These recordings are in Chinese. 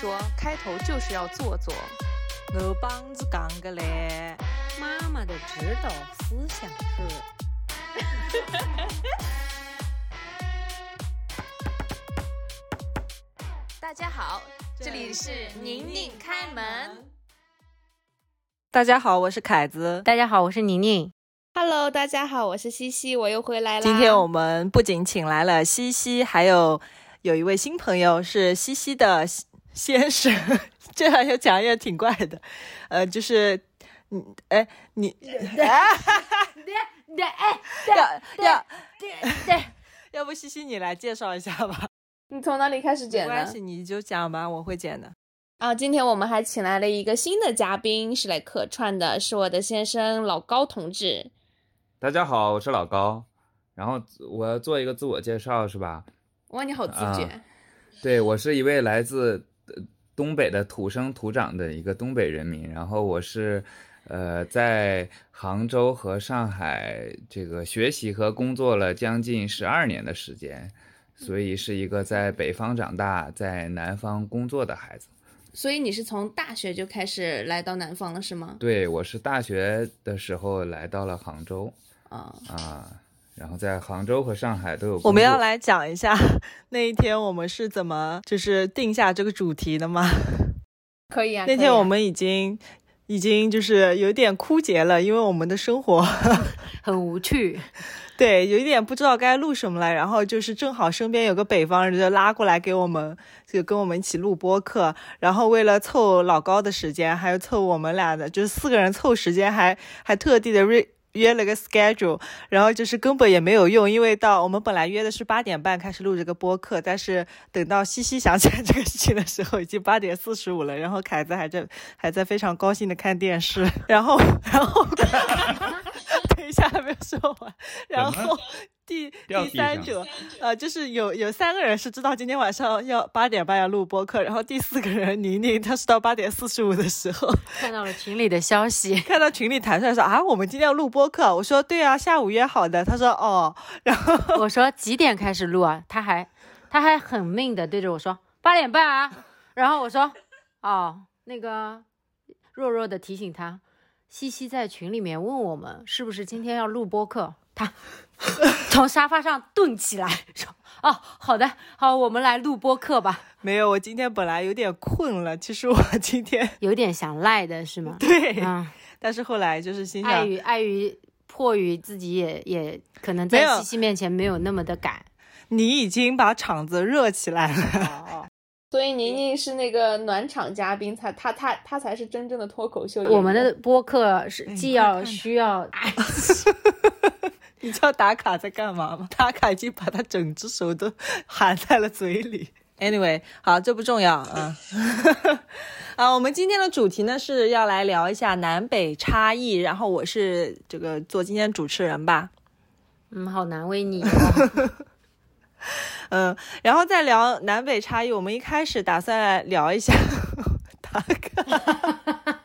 说开头就是要做做。我帮子讲个嘞，妈妈的指导思想是。大家好，这里是宁宁开门。大家好，我是凯子。大家好，我是宁宁。Hello，大家好，我是西西，我又回来啦。今天我们不仅请来了西西，还有有一位新朋友是西西的先生，这样要讲也挺怪的，呃，就是你，哎，你，对，哎，要要对对，要不西西你来介绍一下吧？你从哪里开始没剪呢？关系，你就讲吧，我会剪的。啊，今天我们还请来了一个新的嘉宾，是来客串的，是我的先生老高同志。大家好，我是老高。然后我要做一个自我介绍，是吧？哇，你好自觉。啊对我是一位来自呃东北的土生土长的一个东北人民。然后我是呃在杭州和上海这个学习和工作了将近十二年的时间，所以是一个在北方长大，在南方工作的孩子。所以你是从大学就开始来到南方了，是吗？对我是大学的时候来到了杭州啊，啊，然后在杭州和上海都有。我们要来讲一下那一天我们是怎么就是定下这个主题的吗？可以啊。那天我们已经已经就是有点枯竭了，因为我们的生活 很无趣。对有一点不知道该录什么了。然后就是正好身边有个北方人就拉过来给我们，就跟我们一起录播客。然后为了凑老高的时间，还有凑我们俩的，就是四个人凑时间还，还特地的约约了个 schedule。然后就是根本也没有用，因为到我们本来约的是八点半开始录这个播客，但是等到西西想起来这个事情的时候，已经八点四十五了。然后凯子还在还在非常高兴的看电视，然后然后 等一下还没有说完，然后第第三者呃，就是有有三个人是知道今天晚上要八点半要录播客，然后第四个人宁宁，她是到八点四十五的时候看到了群里的消息，看到群里弹出来说啊，我们今天要录播客，我说对啊，下午约好的，他说哦，然后我说几点开始录啊？他还他还很命的对着我说八点半啊。然后我说哦，那个弱弱的提醒他，西西在群里面问我们是不是今天要录播客，他从沙发上顿起来说哦，好的，好，我们来录播客吧。没有，我今天本来有点困了，其实我今天 有点想赖的是吗？对，嗯，但是后来就是心想，碍于碍于迫于自己也也可能在西西面前没有那么的敢。你已经把场子热起来了。哦，所以宁宁是那个暖场嘉宾，才他他他才是真正的脱口秀。我们的播客是哎既要需要，哎你知道打卡在干嘛吗？打卡已经把他整只手都含在了嘴里。Anyway，好，这不重要啊。啊，我们今天的主题呢是要来聊一下南北差异，然后我是这个做今天主持人吧。嗯，好难为你、哦。嗯，然后再聊南北差异，我们一开始打算来聊一下 打卡。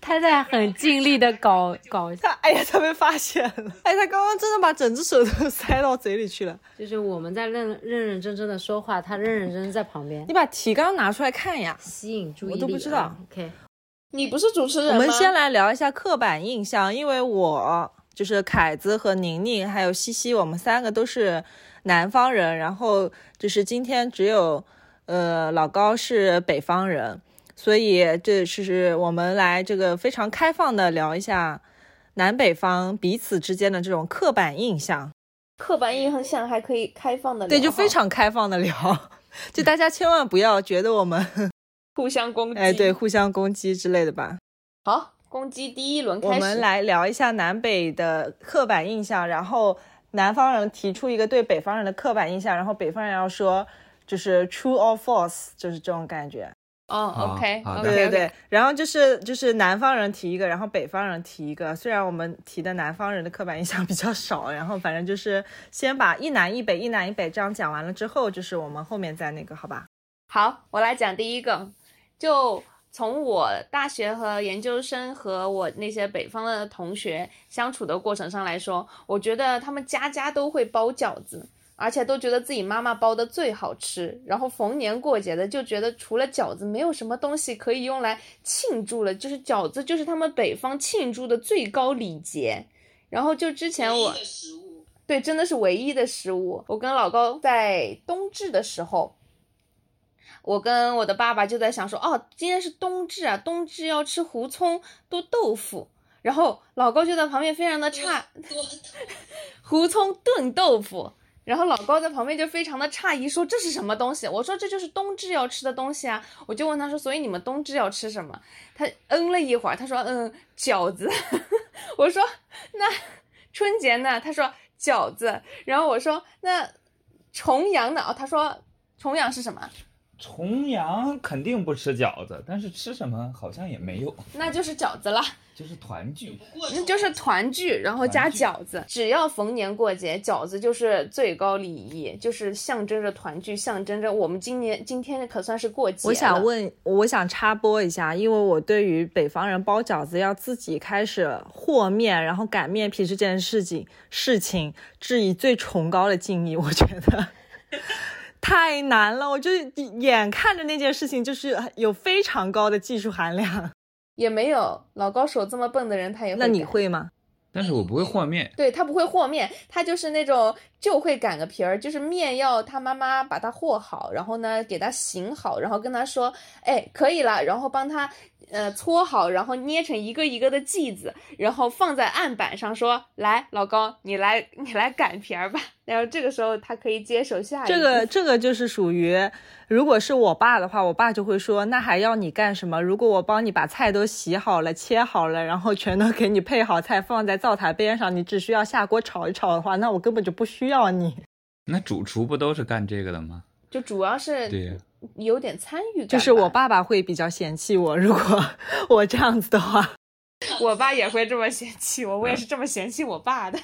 他在很尽力的搞搞，他哎呀，他被发现了！哎，他刚刚真的把整只手都塞到嘴里去了。就是我们在认认认真真的说话，他认认真真在旁边你把提纲拿出来看呀。吸引注意力。我都不知道啊 OK，你不是主持人吗？我们先来聊一下刻板印象，因为我就是凯子和宁宁还有西西，我们三个都是南方人，然后就是今天只有呃老高是北方人，所以这是我们来这个非常开放的聊一下南北方彼此之间的这种刻板印象。刻板印象还可以开放的聊对，就非常开放的聊，就大家千万不要觉得我们 互相攻击。哎对互相攻击之类的吧。好，攻击第一轮开始。我们来聊一下南北的刻板印象，然后南方人提出一个对北方人的刻板印象，然后北方人要说就是 true or false，就是这种感觉。哦，OK，对对对，然后就是就是南方人提一个，然后北方人提一个。虽然我们提的南方人的刻板印象比较少，然后反正就是先把一南一北、一南一北这样讲完了之后，就是我们后面再那个，好吧？好，我来讲第一个，就从我大学和研究生和我那些北方的同学相处的过程上来说，我觉得他们家家都会包饺子。而且都觉得自己妈妈包的最好吃。然后逢年过节的就觉得除了饺子，没有什么东西可以用来庆祝了，就是饺子就是他们北方庆祝的最高礼节。然后就之前我对，真的是唯一的食物。我跟老高在冬至的时候，我跟我的爸爸就在想说，哦，今天是冬至啊，冬至要吃胡葱炖豆腐。然后老高就在旁边非常的诧，胡葱炖豆腐。然后老高在旁边就非常的诧异，说这是什么东西？我说这就是冬至要吃的东西啊。我就问他说，所以你们冬至要吃什么？他嗯了一会儿，他说嗯饺子。我说那春节呢？他说饺子。然后我说那重阳呢？哦，他说重阳是什么？重阳肯定不吃饺子，但是吃什么好像也没有，那就是饺子了。就是团聚。过那就是团聚，然后加饺子。只要逢年过节，饺子就是最高礼仪，就是象征着团聚，象征着我们今年今天可算是过节我想，问，我想插播一下，因为我对于北方人包饺子要自己开始和面，然后擀面皮这件事情事情，致以最崇高的敬意。我觉得太难了，我就眼看着那件事情就是有非常高的技术含量。也没有老高手这么笨的人，他也会那你会吗？但是我不会和面，对他不会和面，他就是那种就会擀个皮儿，就是面要他妈妈把它和好，然后呢给他醒好，然后跟他说，哎，可以了，然后帮他呃搓好，然后捏成一个一个的剂子，然后放在案板上说，来，老高，你来你来擀皮儿吧。然后这个时候他可以接手下一这个这个就是属于，如果是我爸的话，我爸就会说，那还要你干什么？如果我帮你把菜都洗好了、切好了，然后全都给你配好菜，放在灶台边上，你只需要下锅炒一炒的话，那我根本就不需要你。那主厨不都是干这个的吗？就主要是对有点参与感，就是我爸爸会比较嫌弃我，如果 我这样子的话，我爸也会这么嫌弃我，我也是这么嫌弃我爸的。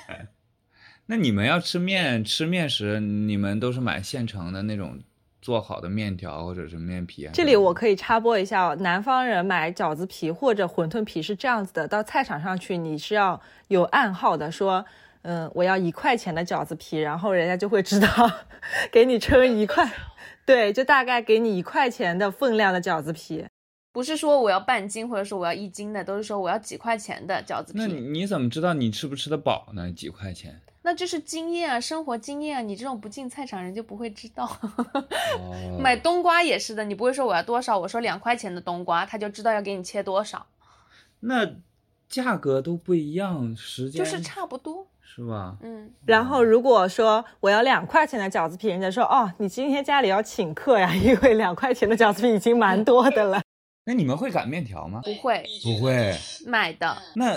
那你们要吃面，吃面时你们都是买现成的那种做好的面条或者是面皮啊？这里我可以插播一下哦，南方人买饺子皮或者馄饨皮是这样子的，到菜场上去你是要有暗号的，说，嗯，我要一块钱的饺子皮，然后人家就会知道 给你称一块，对，就大概给你一块钱的分量的饺子皮。不是说我要半斤，或者说我要一斤的，都是说我要几块钱的饺子皮。那你你怎么知道你吃不吃得饱呢？几块钱？那就是经验啊，生活经验啊。你这种不进菜场人就不会知道。哦 买冬瓜也是的，你不会说我要多少，我说两块钱的冬瓜，他就知道要给你切多少，那价格都不一样，时间就是差不多。是吧？嗯，然后如果说我要两块钱的饺子皮，人家说哦，你今天家里要请客呀，因为两块钱的饺子皮已经蛮多的了。那你们会擀面条吗？不会不会。买的，那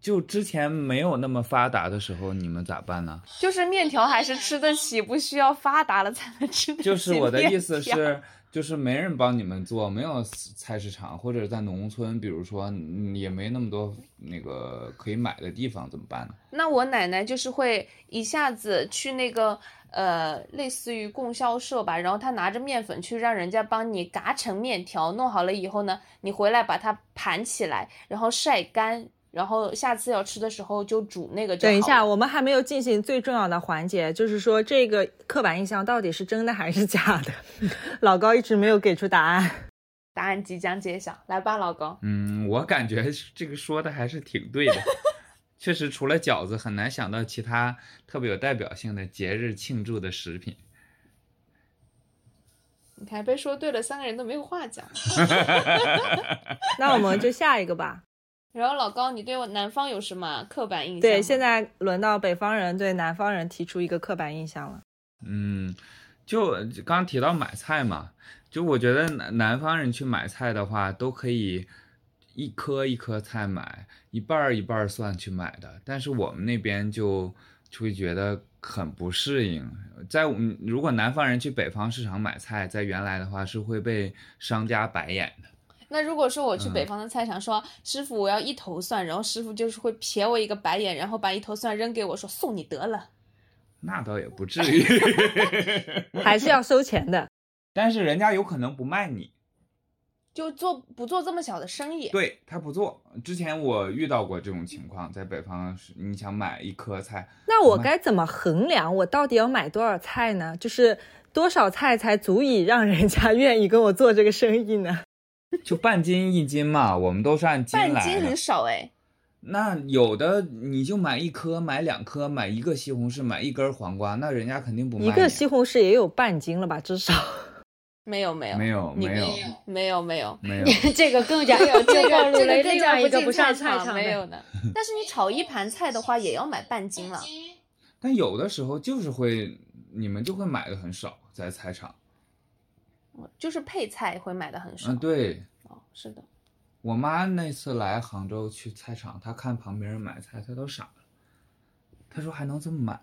就之前没有那么发达的时候，你们咋办呢？就是面条还是吃得起，不需要发达了才能吃得起。就是我的意思，是，就是没人帮你们做，没有菜市场，或者在农村，比如说也没那么多那个可以买的地方，怎么办呢？那我奶奶就是会一下子去那个呃，类似于供销社吧，然后她拿着面粉去让人家帮你嘎成面条，弄好了以后呢，你回来把它盘起来，然后晒干，然后下次要吃的时候就煮那个就。等一下，我们还没有进行最重要的环节，就是说这个刻板印象到底是真的还是假的？老高一直没有给出答案。答案即将揭晓，来吧，老高。嗯，我感觉这个说的还是挺对的。确实，除了饺子，很难想到其他特别有代表性的节日庆祝的食品。你看被说对了，三个人都没有话讲。那我们就下一个吧。然后老高，你对我南方有什么刻板印象？对，现在轮到北方人对南方人提出一个刻板印象了。嗯，就刚提到买菜嘛，就我觉得南南方人去买菜的话，都可以一颗一颗菜买，一半儿一半儿蒜去买的。但是我们那边就就会觉得很不适应。在我们如果南方人去北方市场买菜，在原来的话是会被商家白眼的。那如果说我去嗯北方的菜场说，师傅我要一头蒜，然后师傅就是会瞥我一个白眼，然后把一头蒜扔给我说送你得了。那倒也不至于，还是要收钱的。但是人家有可能不卖你。就做不做这么小的生意。对他不做。之前我遇到过这种情况，在北方是，你想买一颗菜，那我该怎么衡量我到底要买多少菜呢？就是多少菜才足以让人家 愿意跟我做这个生意呢？就半斤一斤嘛，我们都是按斤来的半斤很。少哎，那有的你就买一颗，买两颗，买一个西红柿，买一根黄瓜，那人家肯定不卖。一个西红柿也有半斤了吧？至少。没有没有没有没有没有没有。没有，这个更加没 有这个这个更加一个不上菜菜场没有的。但是你炒一盘菜的话，也要买半斤了。但有的时候就是会，你们就会买的很少，在菜场。就是配菜会买的很少。嗯，对哦，是的。我妈那次来杭州去菜场，她看旁边人买菜，她都傻了。她说还能这么买？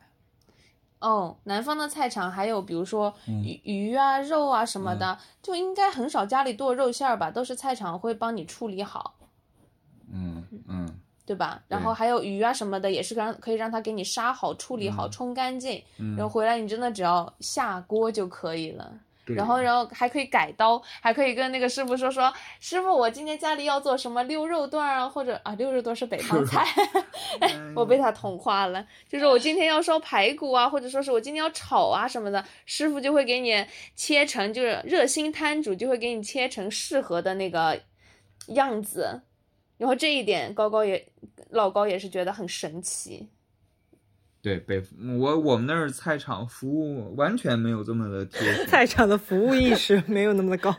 哦，南方的菜场还有比如说嗯鱼、鱼啊、肉啊什么的，就应该很少家里剁肉馅儿吧，都是菜场会帮你处理好，嗯嗯对吧？然后还有鱼啊什么的，也是让可以让他给你杀好、处理好、冲干净，嗯。然后回来你真的只要下锅就可以了。对然后，然后还可以改刀，还可以跟那个师傅说说，师傅，我今天家里要做什么溜肉段啊，或者啊，溜肉段是北方菜 我被他同化了。就是我今天要烧排骨啊，或者说是我今天要炒啊什么的，师傅就会给你切成，就是热心摊主就会给你切成适合的那个样子。然后这一点，高高也老高也是觉得很神奇。对北我我们那儿菜场服务完全没有这么的贴。菜场的服务意识没有那么的高。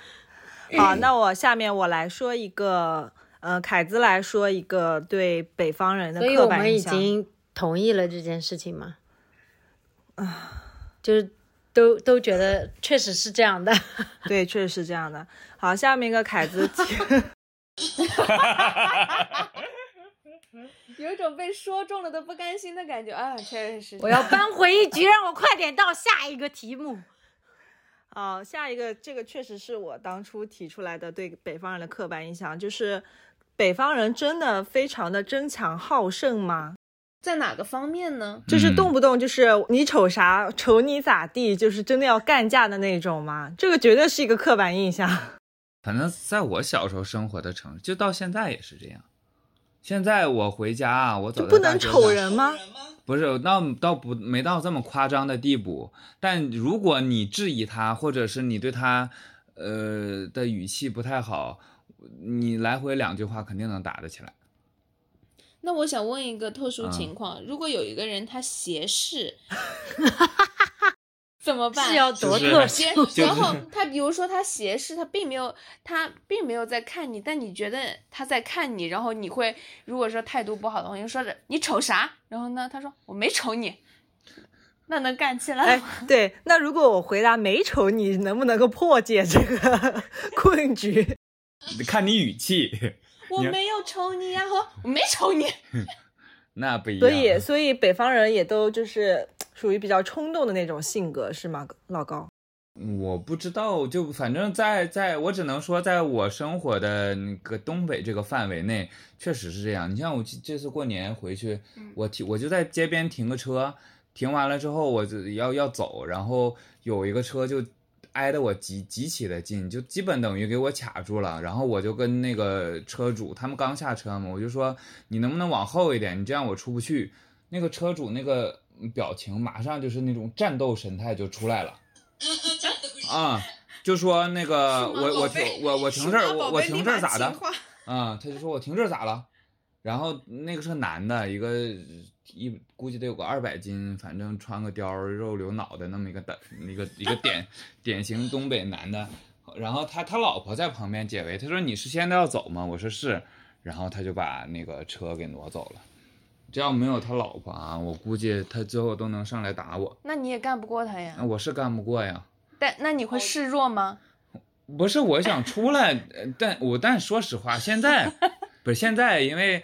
好，那我下面我来说一个，呃，凯子来说一个对北方人的刻板印象所以我们已。经同意了这件事情吗？啊，就是都都觉得确实是这样的。对，确实是这样的。好，下面一个凯子 有一种被说中了的不甘心的感觉啊，确实是。我要扳回一局，让我快点到下一个题目。好，下一个这个确实是我当初提出来的对北方人的刻板印象，就是北方人真的非常的争强好胜吗？在哪个方面呢？就是嗯动不动就是你瞅啥瞅你咋地，就是真的要干架的那种吗？这个绝对是一个刻板印象。反正在我小时候生活的城市，就到现在也是这样。现在我回家啊，我走在不能瞅人吗？不是，那倒不没到这么夸张的地步。但如果你质疑他，或者是你对他，呃的语气不太好，你来回两句话肯定能打得起来。那我想问一个特嗯殊情况，如果有一个人他斜视，怎么办？是要多就是特 别？然后他比如说他斜视，他并没有他并没有在看你，但你觉得他在看你，然后你会如果说态度不好的话，你就说着你瞅啥？然后呢，他说我没瞅你，那能干起来哎？，对，那如果我回答没瞅你，能不能够破解这个 困局？看你语气，我没有瞅你呀、和我没瞅你。那不一样。所以，所以北方人也都就是属于比较冲动的那种性格，是吗？老高，我不知道，就反正在在我只能说，在我生活的那个东北这个范围内，确实是这样。你像我这这次过年回去，我停我就在街边停个车，停完了之后我就要要走，然后有一个车就挨得我极极其的近，就基本等于给我卡住了。然后我就跟那个车主，他们刚下车嘛，我就说你能不能往后一点，你这样我出不去。那个车主那个表情马上就是那种战斗神态就出来了。啊，就说那个我我停我我停这儿我我停这儿咋的？啊，他就说我停这儿咋了？然后那个是个男的，一个一估计得有个二百斤，反正穿个貂肉瘤脑袋那么一个的一个一个典 典型东北男的。然后他他老婆在旁边解围，他说你是现在要走吗？我说是，然后他就把那个车给挪走了。这要没有他老婆啊，我估计他最后都能上来打我。那你也干不过他呀那。我是干不过呀。但那你会示弱吗？不是我想出来，呃但我但说实话，现在不是现在，因为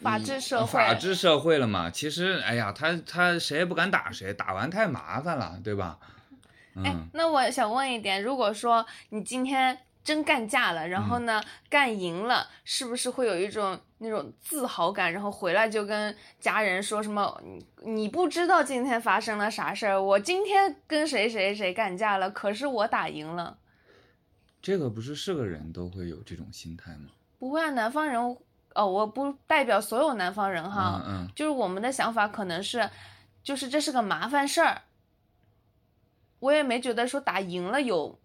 法治社会法治社会了嘛。其实，哎呀，他他谁也不敢打谁，打完太麻烦了，对吧？哎嗯，，那我想问一点，如果说你今天真干架了，然后嗯呢、干赢了，是不是会有一种那种自豪感？然后回来就跟家人说什么？你你不知道今天发生了啥事儿？我今天跟谁谁谁干架了，可是我打赢了。这个不是是个人都会有这种心态吗？不会啊，南方人哦，我不代表所有南方人哈，嗯嗯，就是我们的想法可能是，就是这是个麻烦事儿。我也没觉得说打赢了有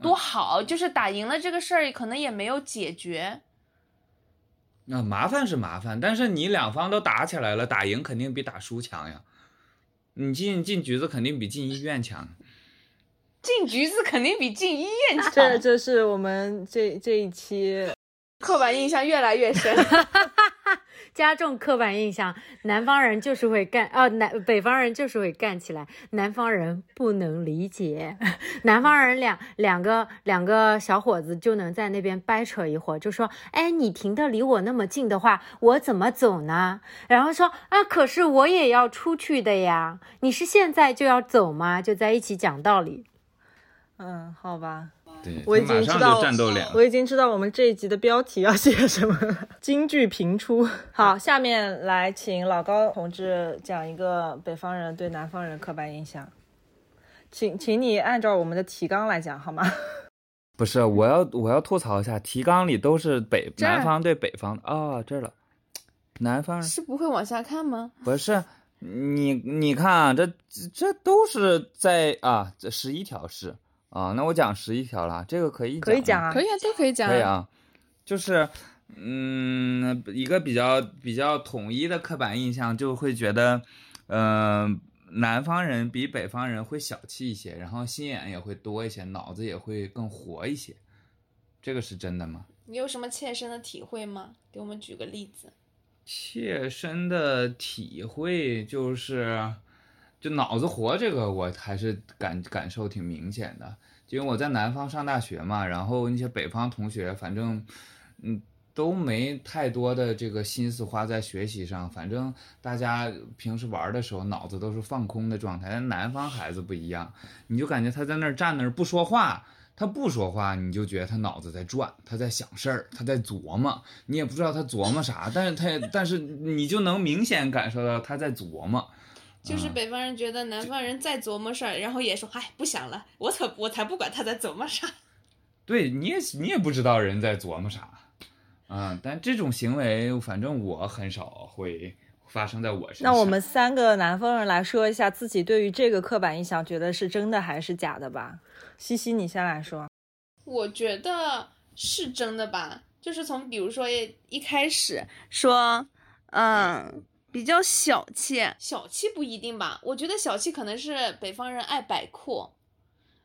多好，就是打赢了这个事儿可能也没有解决。那、麻烦是麻烦，但是你两方都打起来了，打赢肯定比打输强呀。你进进局子肯定比进医院强。进局子肯定比进医院强。这这是我们这这一期刻板印象越来越深。加重刻板印象，南方人就是会干，哦，南北方人就是会干起来，南方人不能理解，南方人两两个两个小伙子就能在那边掰扯一会儿，就说，哎，你停的离我那么近的话，我怎么走呢？然后说，啊，可是我也要出去的呀，你是现在就要走吗？就在一起讲道理。嗯，好吧，对，我已经知道。我已经知道我们这一集的标题要写什么了，京剧频出。好，下面来请老高同志讲一个北方人对南方人刻板印象，请请你按照我们的提纲来讲好吗？不是，我要我要吐槽一下，提纲里都是北南方对北方的哦，这儿了，南方人是不会往下看吗？不是你你看啊，这这都是在啊，这十一条是啊，那我讲十一条了，这个可以可以讲啊可以啊，都可以讲。可以。啊，就是嗯，一个比较比较统一的刻板印象，就会觉得，嗯、南方人比北方人会小气一些，然后心眼也会多一些，脑子也会更活一些，这个是真的吗？你有什么切身的体会吗？给我们举个例子。切身的体会就是，就脑子活这个，我还是感感受挺明显的。就因为我在南方上大学嘛，然后那些北方同学，反正，嗯，都没太多的这个心思花在学习上，反正大家平时玩的时候脑子都是放空的状态。但南方孩子不一样，你就感觉他在那儿站那儿不说话，他不说话，你就觉得他脑子在转，他在想事儿，他在琢磨，你也不知道他琢磨啥，但是他也但是你就能明显感受到他在琢磨。就是北方人觉得南方人在琢磨事儿，然后也说，哎，不想了，我才我才不管他在琢磨啥。对，你也你也不知道人在琢磨啥，嗯，但这种行为，反正我很少会发生在我身上。那我们三个南方人来说一下自己对于这个刻板印象，觉得是真的还是假的吧？西西，你先来说。我觉得是真的吧，就是从比如说一一开始说，嗯，比较小气，小气不一定吧？我觉得小气可能是北方人爱摆阔。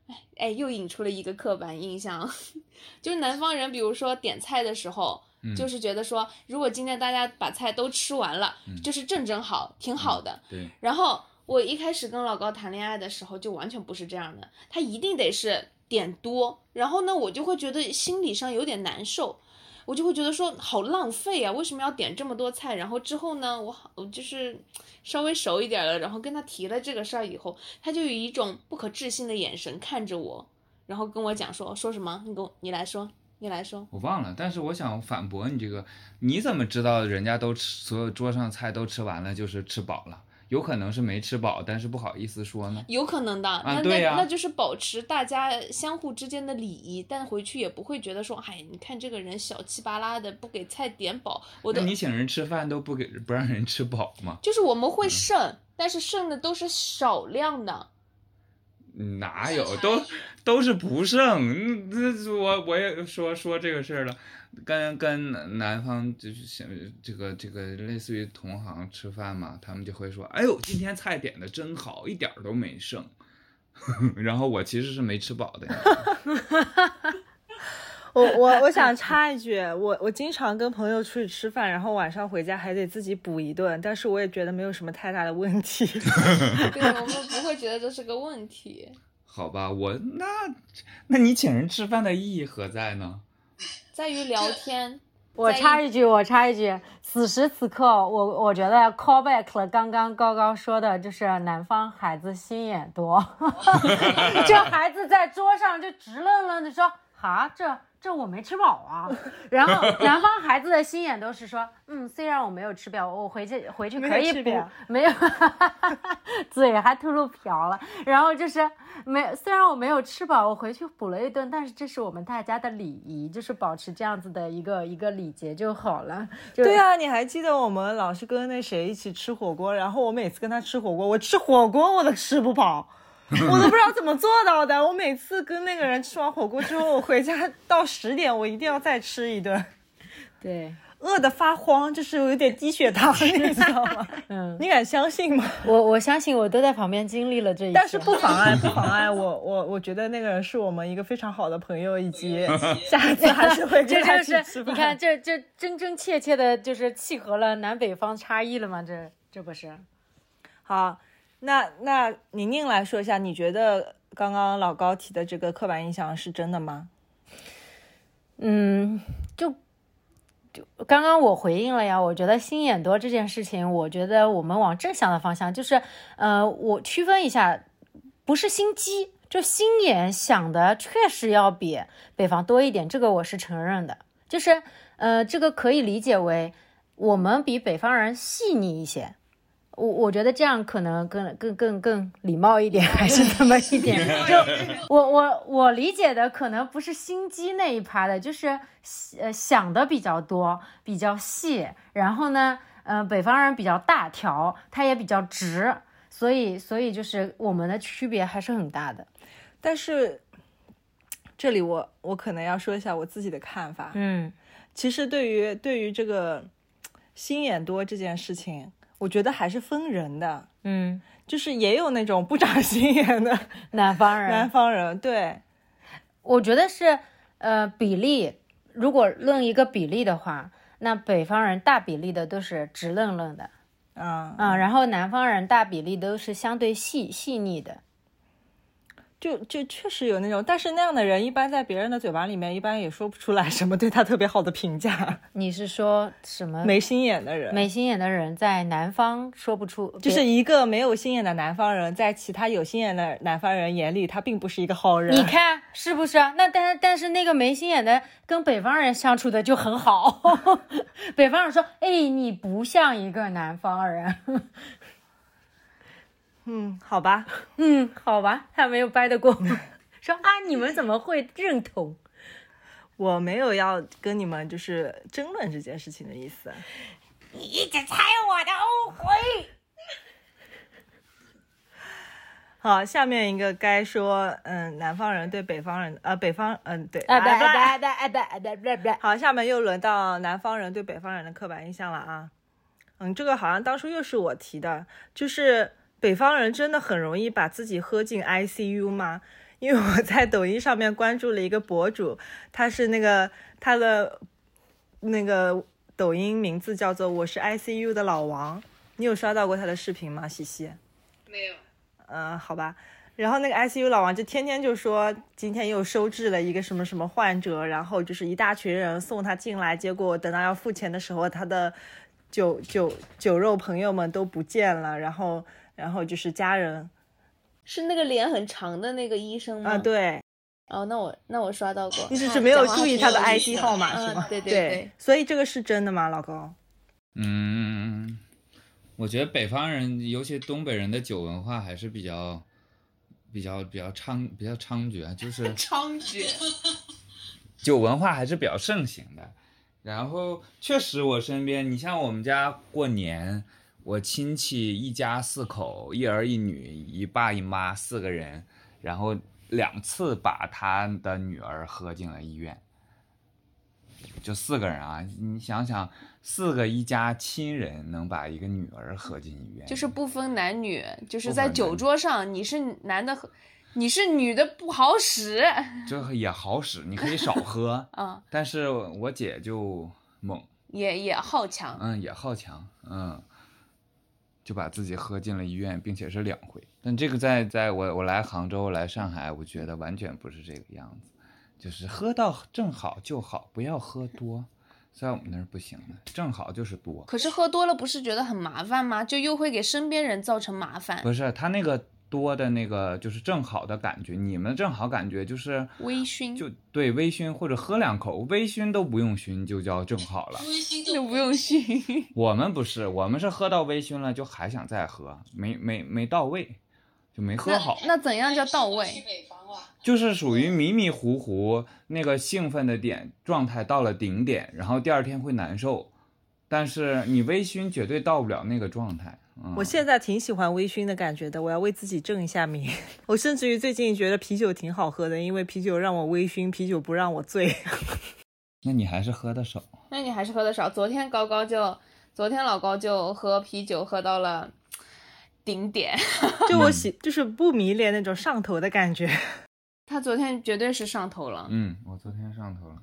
哎哎，又引出了一个刻板印象，就是南方人，比如说点菜的时候，嗯就是觉得说，如果今天大家把菜都吃完了，就是正正好，挺好的。对，然后我一开始跟老高谈恋爱的时候，就完全不是这样的，他一定得是点多，然后呢，我就会觉得心理上有点难受，我就会觉得说好浪费啊，为什么要点这么多菜？然后之后呢，我好我就是稍微熟一点了，然后跟他提了这个事儿以后，他就以一种不可置信的眼神看着我，然后跟我讲说说什么？你跟我你来说，你来说。我忘了，但是我想反驳你这个，你怎么知道人家都吃所有桌上菜都吃完了，就是吃饱了？有可能是没吃饱，但是不好意思说呢。有可能的，那那那就是保持大家相互之间的礼仪，但回去也不会觉得说，哎，你看这个人小气巴拉的，不给菜点饱，我的你请人吃饭都不给不让人吃饱吗？就是我们嗯会剩，但是剩的都是少量的。哪有都都是不剩，嗯这我我也说说这个事儿了，跟跟南南方就是像这个这个类似于同行吃饭嘛，他们就会说，哎呦，今天菜点的真好，一点儿都没剩。然后我其实是没吃饱的，我我我想插一句，我我经常跟朋友出去吃饭，然后晚上回家还得自己补一顿，但是我也觉得没有什么太大的问题。对，我们不会觉得这是个问题。好吧，我那那你请人吃饭的意义何在呢？在于聊天。我插一句，我插一句，此时此刻，我我觉得 callback 了刚刚高高说的，就是南方孩子心眼多，这孩子在桌上就直愣愣的说，哈，这这我没吃饱啊。然后南方孩子的心眼都是说，嗯，虽然我没有吃饱，我回去回去可以补没有，嘴还吐露瓢了。然后就是没，虽然我没有吃饱，我回去补了一顿，但是这是我们大家的礼仪，就是保持这样子的一个一个礼节就好了。就对啊，你还记得我们老是跟那谁一起吃火锅，然后我每次跟他吃火锅，我吃火锅我都吃不饱，我都不知道怎么做到的。我每次跟那个人吃完火锅之后，我回家到十点，我一定要再吃一顿，对，饿得发慌，就是有点低血糖，你知道吗？嗯，你敢相信吗？我我相信我都在旁边经历了这一，但是不妨碍，不妨碍我我我觉得那个人是我们一个非常好的朋友，以及下次还是会这跟他一就是起吃饭。你看，这这真真切切的，就是契合了南北方差异了吗？这这不是？好，那那宁宁来说一下，你觉得刚刚老高提的这个刻板印象是真的吗？嗯，就就刚刚我回应了呀，我觉得心眼多这件事情，我觉得我们往正向的方向，就是呃，我区分一下，不是心机，就心眼想的确实要比北方多一点，这个我是承认的，就是呃，这个可以理解为我们比北方人细腻一些。我我觉得这样可能更更更更礼貌一点，还是这么一点。就我我我理解的可能不是心机那一趴的，就是呃想的比较多，比较细。然后呢，呃，北方人比较大条，他也比较直，所以所以就是我们的区别还是很大的。但是这里我我可能要说一下我自己的看法。嗯其实对于对于这个心眼多这件事情，我觉得还是分人的，嗯，就是也有那种不长心眼的 南方人，南方人，对，我觉得是呃比例，如果论一个比例的话，那北方人大比例的都是直愣愣的。嗯，啊，然后南方人大比例都是相对细细腻的，就就确实有那种，但是那样的人一般在别人的嘴巴里面，一般也说不出来什么对他特别好的评价。你是说什么？没心眼的人，没心眼的人在南方说不出，就是一个没有心眼的南方人，在其他有心眼的南方人眼里，他并不是一个好人。你看是不是啊？那但但是那个没心眼的跟北方人相处的就很好，北方人说：“哎，你不像一个南方人。嗯，好吧，”嗯，好吧，他没有掰得过。说啊，你们怎么会认同？我没有要跟你们就是争论这件事情的意思。你一直猜我的误会。好，下面一个该说，嗯，南方人对北方人，呃，北方，嗯，对，啊，对啊不对对对对对对。好，下面又轮到南方人对北方人的刻板印象了啊。嗯，这个好像当初又是我提的，就是北方人真的很容易把自己喝进 ICU 吗？因为我在抖音上面关注了一个博主，他是那个他的那个抖音名字叫做“我是 ICU 的老王”，你有刷到过他的视频吗？西西？没有。嗯，好吧。然后那个 ICU 老王就天天就说今天又收治了一个什么什么患者，然后就是一大群人送他进来，结果等到要付钱的时候，他的酒酒酒肉朋友们都不见了，然后然后就是家人是那个脸很长的那个医生吗？啊，。对，哦，那我那我刷到过。你只是没有注意他的 ID 号码是吗？嗯 对对对。所以这个是真的吗，老公？嗯，我觉得北方人，尤其东北人的酒文化还是比较、比较、比较猖、比较猖獗，就是 猖獗。酒文化还是比较盛行的。然后确实，我身边，你像我们家过年，我亲戚一家四口，一儿一女，一爸一妈四个人，然后两次把他的女儿喝进了医院。就四个人啊，你想想，四个一家亲人能把一个女儿喝进医院，就是不分男女，就是在酒桌上，你是男的喝，你是女的不好使。这也好使，你可以少喝。嗯，但是我姐就猛，也也好强。嗯，也好强，嗯，就把自己喝进了医院，并且是两回。但这个在在我我来杭州来上海，我觉得完全不是这个样子，就是喝到正好就好，不要喝多。在我们那儿不行的，正好就是多。可是喝多了不是觉得很麻烦吗？就又会给身边人造成麻烦。不是他那个多的那个就是正好的感觉，你们正好感觉就是微醺就对微醺或者喝两口，微醺都不用熏就叫正好了。微醺就不用醺。我们不是，我们是喝到微醺了就还想再喝，没没没到位，就没喝好，那怎样叫到位？就是属于迷迷糊糊，那个兴奋的点状态到了顶点，然后第二天会难受，但是你微醺绝对到不了那个状态。嗯、我现在挺喜欢微醺的感觉的，我要为自己正一下名。我甚至于最近觉得啤酒挺好喝的，因为啤酒让我微醺，啤酒不让我醉。那你还是喝的少。那你还是喝的少。昨天高高就，昨天老高就喝啤酒喝到了顶点，就我喜，就是不迷恋那种上头的感觉。他昨天绝对是上头了。嗯，我昨天上头了。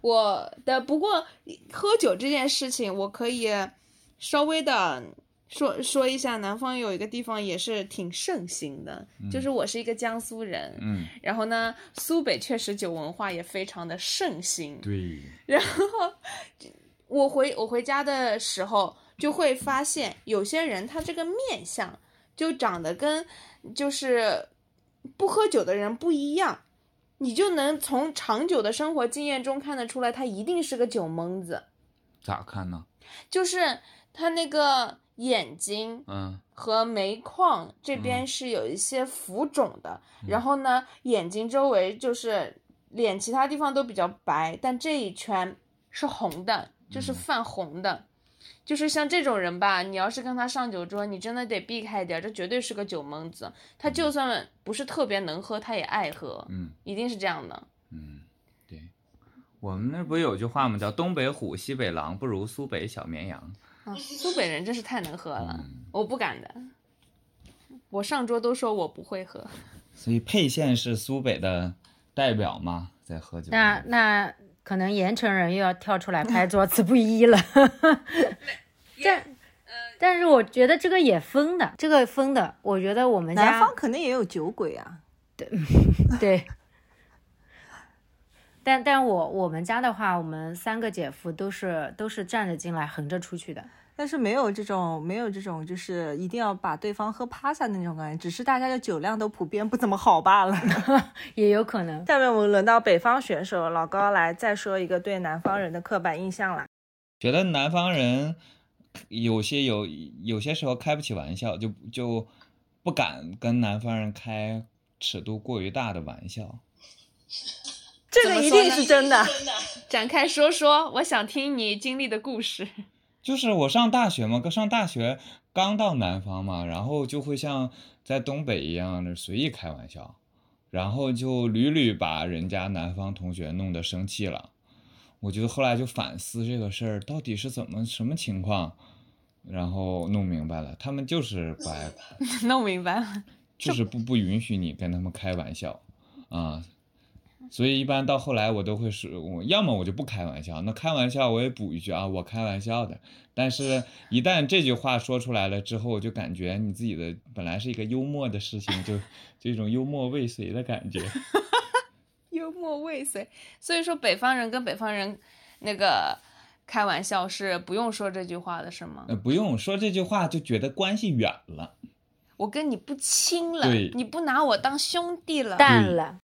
我的不过喝酒这件事情，我可以稍微的说说一下。南方有一个地方也是挺盛行的，就是我是一个江苏人，嗯，然后呢，苏北确实酒文化也非常的盛行。对，然后我回我回家的时候，就会发现有些人他这个面相就长得跟就是不喝酒的人不一样，你就能从长久的生活经验中看得出来，他一定是个酒蒙子。咋看呢？就是他那个眼睛嗯和眉眶这边是有一些浮肿的，然后呢，眼睛周围就是脸其他地方都比较白，但这一圈是红的，就是泛红的。就是像这种人吧，你要是跟他上酒桌，你真的得避开一点，这绝对是个酒蒙子。他就算不是特别能喝，他也爱喝，嗯一定是这样的。嗯，对，我们那不有句话吗？叫东北虎，西北狼，不如苏北小绵羊。啊，苏北人真是太能喝了，嗯我不敢的。我上桌都说我不会喝，所以沛县是苏北的代表嘛，在喝酒。那那可能盐城人又要跳出来拍桌子不一了。但但是我觉得这个也分的，这个分的，我觉得我们家南方肯定也有酒鬼啊。对 对。但但我我们家的话，我们三个姐夫都是都是站着进来，横着出去的。但是没有这种没有这种，就是一定要把对方喝趴下的那种感觉，只是大家的酒量都普遍不怎么好罢了。也有可能。下面我们轮到北方选手老高来再说一个对南方人的刻板印象啦。觉得南方人有些有有些时候开不起玩笑，就就不敢跟南方人开尺度过于大的玩笑。这个一定是真的。展开说说，我想听你经历的故事。就是我上大学嘛，刚上大学刚到南方嘛，然后就会像在东北一样的随意开玩笑，然后就屡屡把人家南方同学弄得生气了。我觉得后来就反思这个事儿到底是怎么什么情况，然后弄明白了，他们就是不爱，弄明白了，就是不不允许你跟他们开玩笑啊。所以一般到后来我都会说，我要么我就不开玩笑，那开玩笑我也补一句啊，我开玩笑的。但是，一旦这句话说出来了之后，我就感觉你自己的本来是一个幽默的事情，就就一种幽默未遂的感觉。幽默未遂。所以说，北方人跟北方人那个开玩笑是不用说这句话的，是吗？呃，不用说这句话就觉得关系远了。我跟你不亲了对，你不拿我当兄弟了，淡了。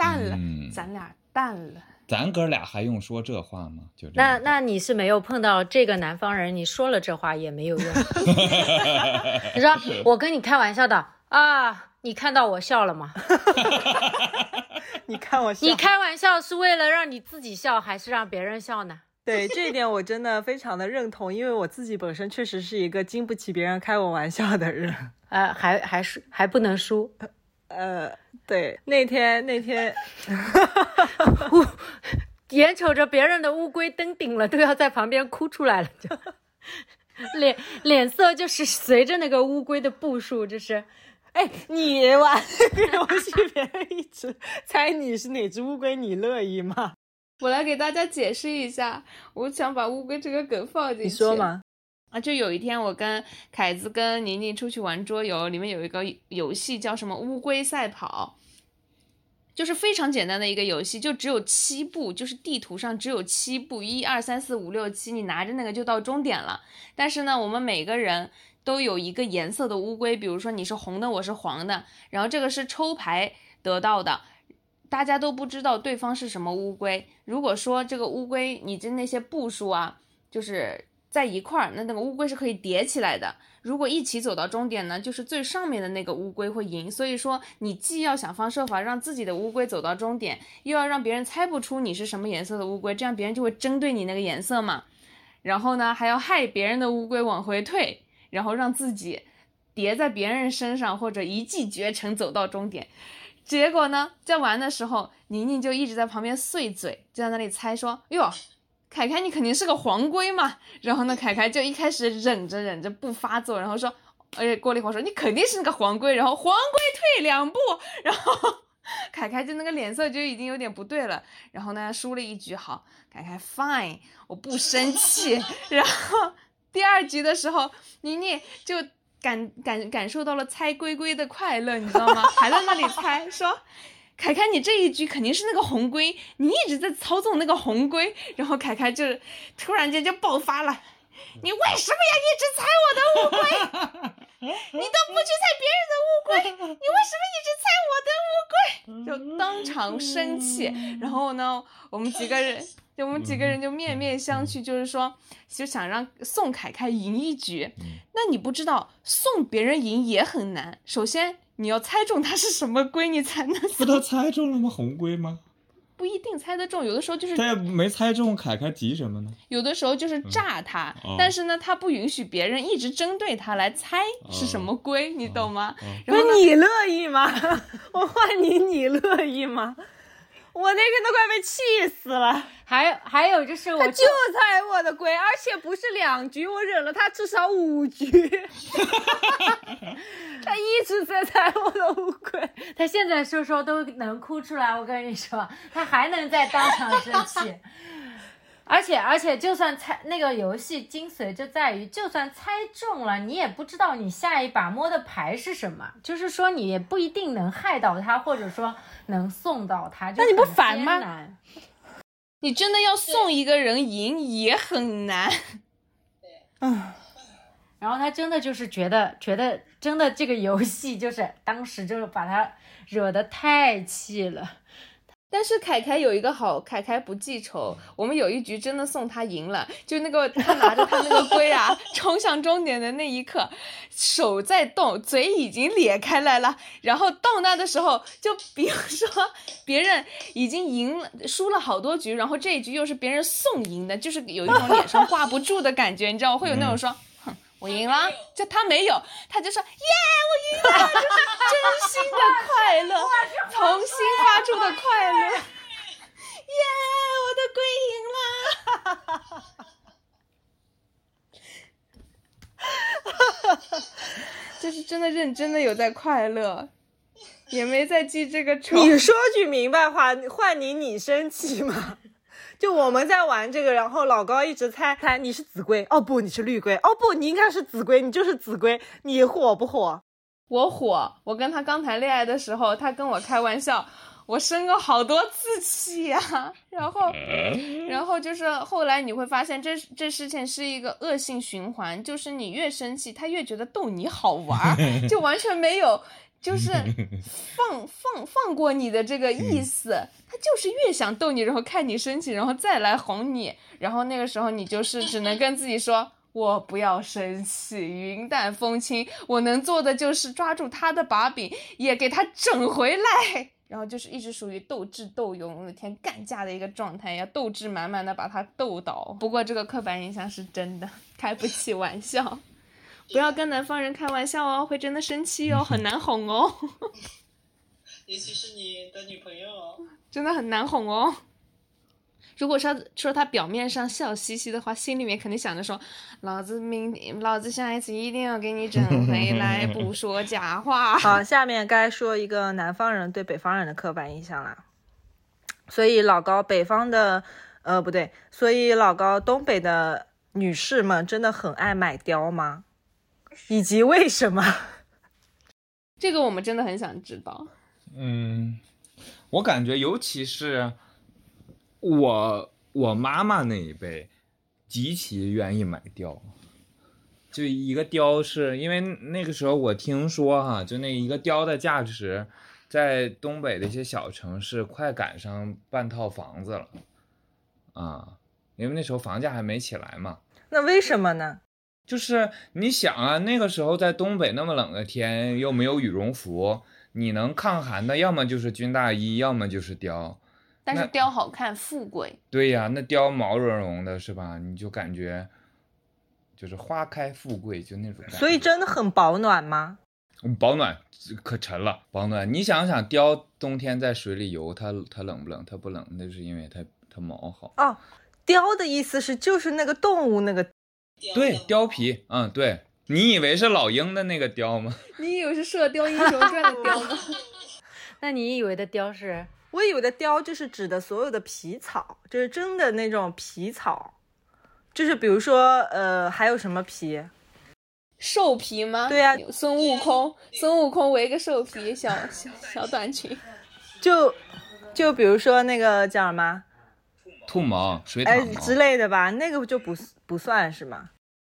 淡了，嗯咱俩淡了。咱哥俩还用说这话吗？就这那那你是没有碰到这个南方人，你说了这话也没有用。你说我跟你开玩笑的啊，你看到我笑了吗？你看我笑，你开玩笑是为了让你自己笑，还是让别人笑呢？对这一点我真的非常的认同，因为我自己本身确实是一个经不起别人开我玩笑的人。呃，还还是还不能输，呃，对，那天那天 眼瞅着别人的乌龟登顶了，都要在旁边哭出来了，就脸脸色就是随着那个乌龟的步数，就是哎，你玩这个 游戏，别人一直猜你是哪只乌龟，你乐意吗？我来给大家解释一下，我想把乌龟这个梗放进去。你说？嘛？啊，就有一天我跟凯子跟宁宁出去玩桌游，里面有一个游戏叫什么乌龟赛跑，就是非常简单的一个游戏，就只有七步，就是地图上只有七步，一二三四五六七，你拿着那个就到终点了。但是呢，我们每个人都有一个颜色的乌龟，比如说你是红的，我是黄的，然后这个是抽牌得到的，大家都不知道对方是什么乌龟。如果说这个乌龟你这那些步数啊，就是在一块儿，那那个乌龟是可以叠起来的。如果一起走到终点呢，就是最上面的那个乌龟会赢。所以说，你既要想方设法让自己的乌龟走到终点，又要让别人猜不出你是什么颜色的乌龟，这样别人就会针对你那个颜色嘛。然后呢，还要害别人的乌龟往回退，然后让自己叠在别人身上，或者一骑绝尘走到终点。结果呢，在玩的时候，宁宁就一直在旁边碎嘴，就在那里猜说：“哟。”凯凯，你肯定是个黄龟嘛？然后呢，凯凯就一开始忍着忍着不发作，然后说，而且过了一会儿说你肯定是那个黄龟，然后黄龟退两步，然后凯凯就那个脸色就已经有点不对了。然后呢，输了一局，好，凯凯 fine，我不生气。然后第二局的时候，妮妮就感感感受到了猜龟龟的快乐，你知道吗？还在那里猜说。凯凯，你这一局肯定是那个红龟，你一直在操纵那个红龟，然后凯凯就突然间就爆发了，你为什么要一直踩我的乌龟？你都不去踩别人的乌龟，你为什么一直踩我的乌龟？就当场生气，然后呢，我们几个人，就我们几个人就面面相觑，就是说，就想让宋凯凯赢一局。那你不知道，送别人赢也很难，首先。你要猜中它是什么龟，你才能。不都猜中了吗？红龟吗？不一定猜得中，有的时候就是。他也没猜中，凯凯急什么呢？有的时候就是炸他，但是呢，他不允许别人一直针对他来猜是什么龟，你懂吗？那你乐意吗？我换你，你乐意吗？我那天都快被气死了。还有还有就是，他就踩我的龟，而且不是两局，我忍了他至少五局。他一直在踩我的乌龟，他现在说说都能哭出来。我跟你说，他还能在当场生气。而且而且，就算猜那个游戏精髓就在于，就算猜中了，你也不知道你下一把摸的牌是什么，就是说你也不一定能害到他，或者说能送到他。那你不烦吗？你真的要送一个人赢也很难，对嗯，然后他真的就是觉得觉得真的这个游戏就是当时就是把他惹得太气了。但是凯凯有一个好，凯凯不记仇。我们有一局真的送他赢了，就那个他拿着他那个龟啊，冲向终点的那一刻，手在动，嘴已经咧开来了。然后到那的时候，就比如说别人已经赢了，输了好多局，然后这一局又是别人送赢的，就是有一种脸上挂不住的感觉，你知道，会有那种说。我赢了，就他没有，他就说耶，我赢了，就是真心的快乐，从心发出的快乐，耶，我的龟赢了，哈哈哈就是真的认真的有在快乐，也没在记这个仇。你说句明白话，换你你生气吗？就我们在玩这个，然后老高一直猜猜你是紫龟，哦不，你是绿龟，哦不，你应该是紫龟，你就是紫龟，你火不火？我火，我跟他刚谈恋爱的时候，他跟我开玩笑，我生过好多次气呀，然后，然后就是后来你会发现，这这事情是一个恶性循环，就是你越生气，他越觉得逗你好玩，就完全没有。就是 放放放过你的这个意思，他就是越想逗你，然后看你生气，然后再来哄你，然后那个时候你就是只能跟自己说，我不要生气，云淡风轻，我能做的就是抓住他的把柄，也给他整回来，然后就是一直属于斗智斗勇，每天干架的一个状态，要斗志满满的把他斗倒。不过这个刻板印象是真的，开不起玩笑。不要跟南方人开玩笑哦，会真的生气哦，很难哄哦。尤其是你的女朋友，真的很难哄哦。如果说说他表面上笑嘻嘻的话，心里面肯定想着说，老子明，老子下一次一定要给你整回来，不 说假话。好，下面该说一个南方人对北方人的刻板印象了。所以老高北方的，呃，不对，所以老高东北的女士们真的很爱买貂吗？以及为什么？这个我们真的很想知道。嗯，我感觉尤其是我我妈妈那一辈，极其愿意买貂。就一个貂是因为那个时候我听说哈，就那一个貂的价值，在东北的一些小城市快赶上半套房子了，啊，因为那时候房价还没起来嘛。那为什么呢？就是你想啊，那个时候在东北那么冷的天，又没有羽绒服，你能抗寒的，要么就是军大衣，要么就是貂。但是貂好看，富贵。对呀，那貂毛茸茸的，是吧？你就感觉就是花开富贵，就那种感觉。所以真的很保暖吗？嗯保暖可沉了，保暖。你想想，貂冬天在水里游，它它冷不冷？它不冷，那是因为它它毛好。哦，貂的意思是就是那个动物那个对，貂皮，嗯，对。你以为是老鹰的那个貂吗？你以为是《射雕英雄传》的貂吗？那你以为的貂是？我以为的貂就是指的所有的皮草，就是真的那种皮草，就是比如说呃还有什么皮？兽皮吗？对呀孙悟空，孙悟空围个兽皮小小小短裙。就就比如说那个叫什么兔毛、水哎獭毛之类的吧，那个就不不算是吗？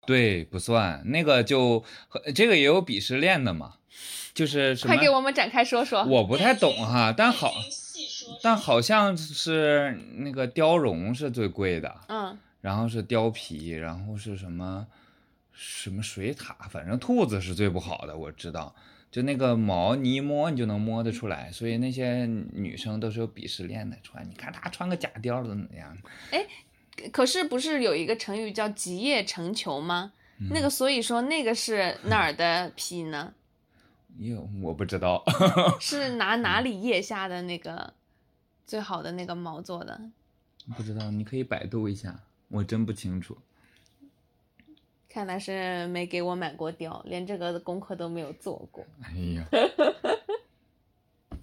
对，不算。那个就这个也有鄙视链的嘛，就是什么？快给我们展开说说。我不太懂哈，但好，但好像是那个貂绒是最贵的，嗯，然后是貂皮，然后是什么什么水獭，反正兔子是最不好的，我知道。就那个毛，你一摸你就能摸得出来，所以那些女生都是有鄙视链的穿。你看她穿个假貂怎么样？哎可是不是有一个成语叫“集腋成裘”吗？嗯那个，所以说那个是哪儿的皮呢？哟，我不知道。是拿哪里腋下的那个最好的那个毛做的？不知道，你可以百度一下，我真不清楚。看来是没给我买过貂，连这个功课都没有做过。哎呀，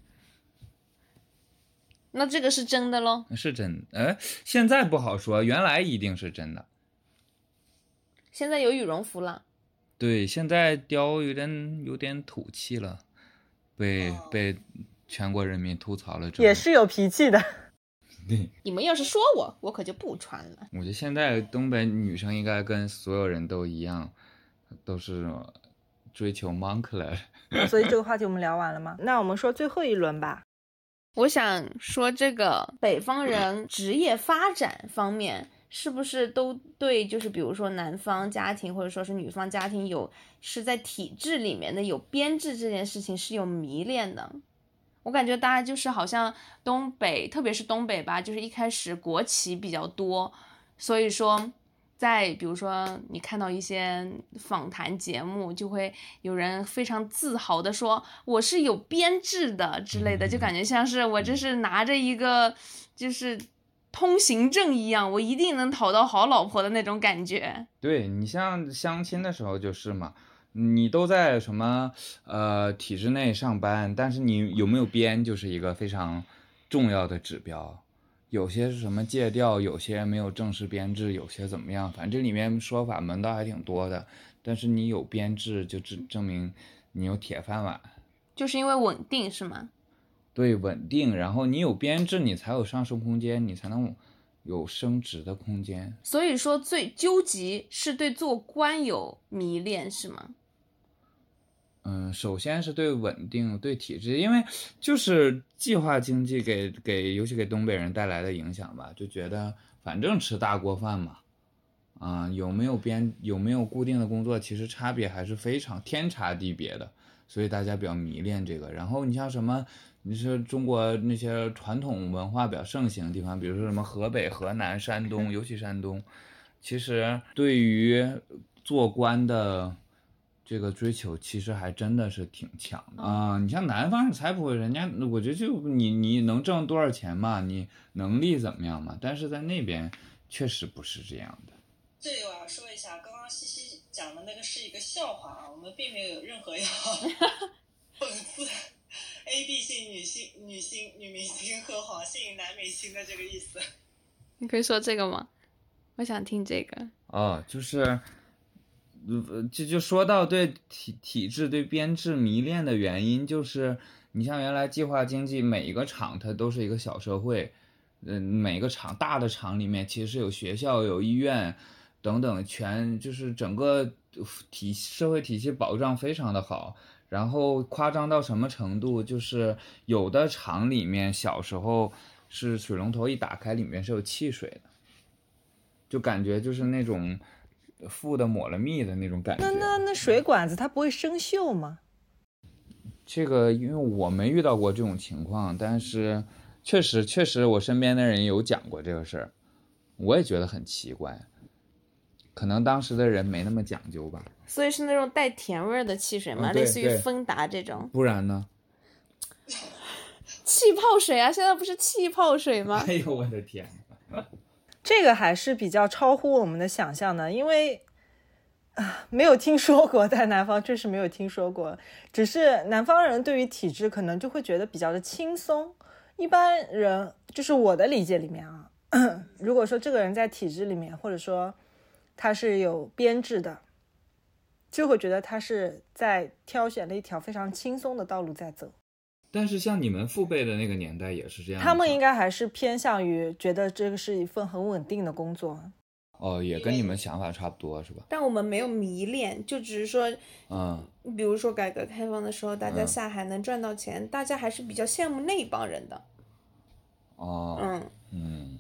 那这个是真的喽？是真的。哎，现在不好说，原来一定是真的。现在有羽绒服了，对，现在貂有点有点土气了，被被全国人民吐槽了也是有脾气的。对。你们要是说我，我可就不穿了。我觉得现在东北女生应该跟所有人都一样，都是追求 monkler。所以这个话题我们聊完了吗？那我们说最后一轮吧。我想说，这个北方人 职业发展方面，是不是都对，就是比如说男方家庭或者说是女方家庭有是在体制里面的有编制这件事情是有迷恋的？我感觉大家就是好像东北，特别是东北吧，就是一开始国企比较多，所以说。在比如说，你看到一些访谈节目，就会有人非常自豪的说我是有编制的之类的，就感觉像是我这是拿着一个就是通行证一样，我一定能讨到好老婆的那种感觉。对你像相亲的时候就是嘛，你都在什么呃体制内上班，但是你有没有编就是一个非常重要的指标。有些是什么借调，有些没有正式编制，有些怎么样，反正这里面说法门道还挺多的。但是你有编制，就证证明你有铁饭碗，就是因为稳定是吗？对，稳定。然后你有编制，你才有上升空间，你才能有升职的空间。所以说最究极是对做官有迷恋是吗？嗯，首先是对稳定、对体制，因为就是计划经济给给，尤其给东北人带来的影响吧，就觉得反正吃大锅饭嘛，啊，有没有编有没有固定的工作，其实差别还是非常天差地别的，所以大家比较迷恋这个。然后你像什么，你说中国那些传统文化比较盛行的地方，比如说什么河北、河南、山东，尤其山东，其实对于做官的。这个追求其实还真的是挺强的啊、你像南方是才不会，人家我觉得就你你能挣多少钱嘛，你能力怎么样嘛？但是在那边确实不是这样的。这里我要说一下，刚刚西西讲的那个是一个笑话啊，我们并没有任何要讽刺 A B 性女性、女性、女明星和黄姓男明星的这个意思。你可以说这个吗？我想听这个。哦，就是，呃，就就说到对体体制、对编制迷恋的原因，就是你像原来计划经济，每一个厂它都是一个小社会，嗯，每个厂大的厂里面其实有学校、有医院，等等，全就是整个体社会体系保障非常的好。然后夸张到什么程度？就是有的厂里面小时候是水龙头一打开，里面是有汽水的，就感觉就是那种富的抹了蜜的那种感觉。那那那水管子它不会生锈吗？这个因为我没遇到过这种情况，但是确实确实我身边的人有讲过这个事儿，我也觉得很奇怪，可能当时的人没那么讲究吧。所以是那种带甜味儿的汽水吗？嗯类似于芬达这种不然呢？气泡水啊？现在不是气泡水吗？哎呦我的天！这个还是比较超乎我们的想象的，因为啊，没有听说过，在南方确实没有听说过。只是南方人对于体质可能就会觉得比较的轻松，一般人就是我的理解里面啊，如果说这个人在体制里面，或者说他是有编制的，就会觉得他是在挑选了一条非常轻松的道路在走。但是像你们父辈的那个年代也是这样，他们应该还是偏向于觉得这个是一份很稳定的工作。哦，也跟你们想法差不多是吧？但我们没有迷恋，就只是说，嗯，比如说改革开放的时候，大家嗯下海能赚到钱，大家还是比较羡慕那一帮人的。哦，嗯，嗯，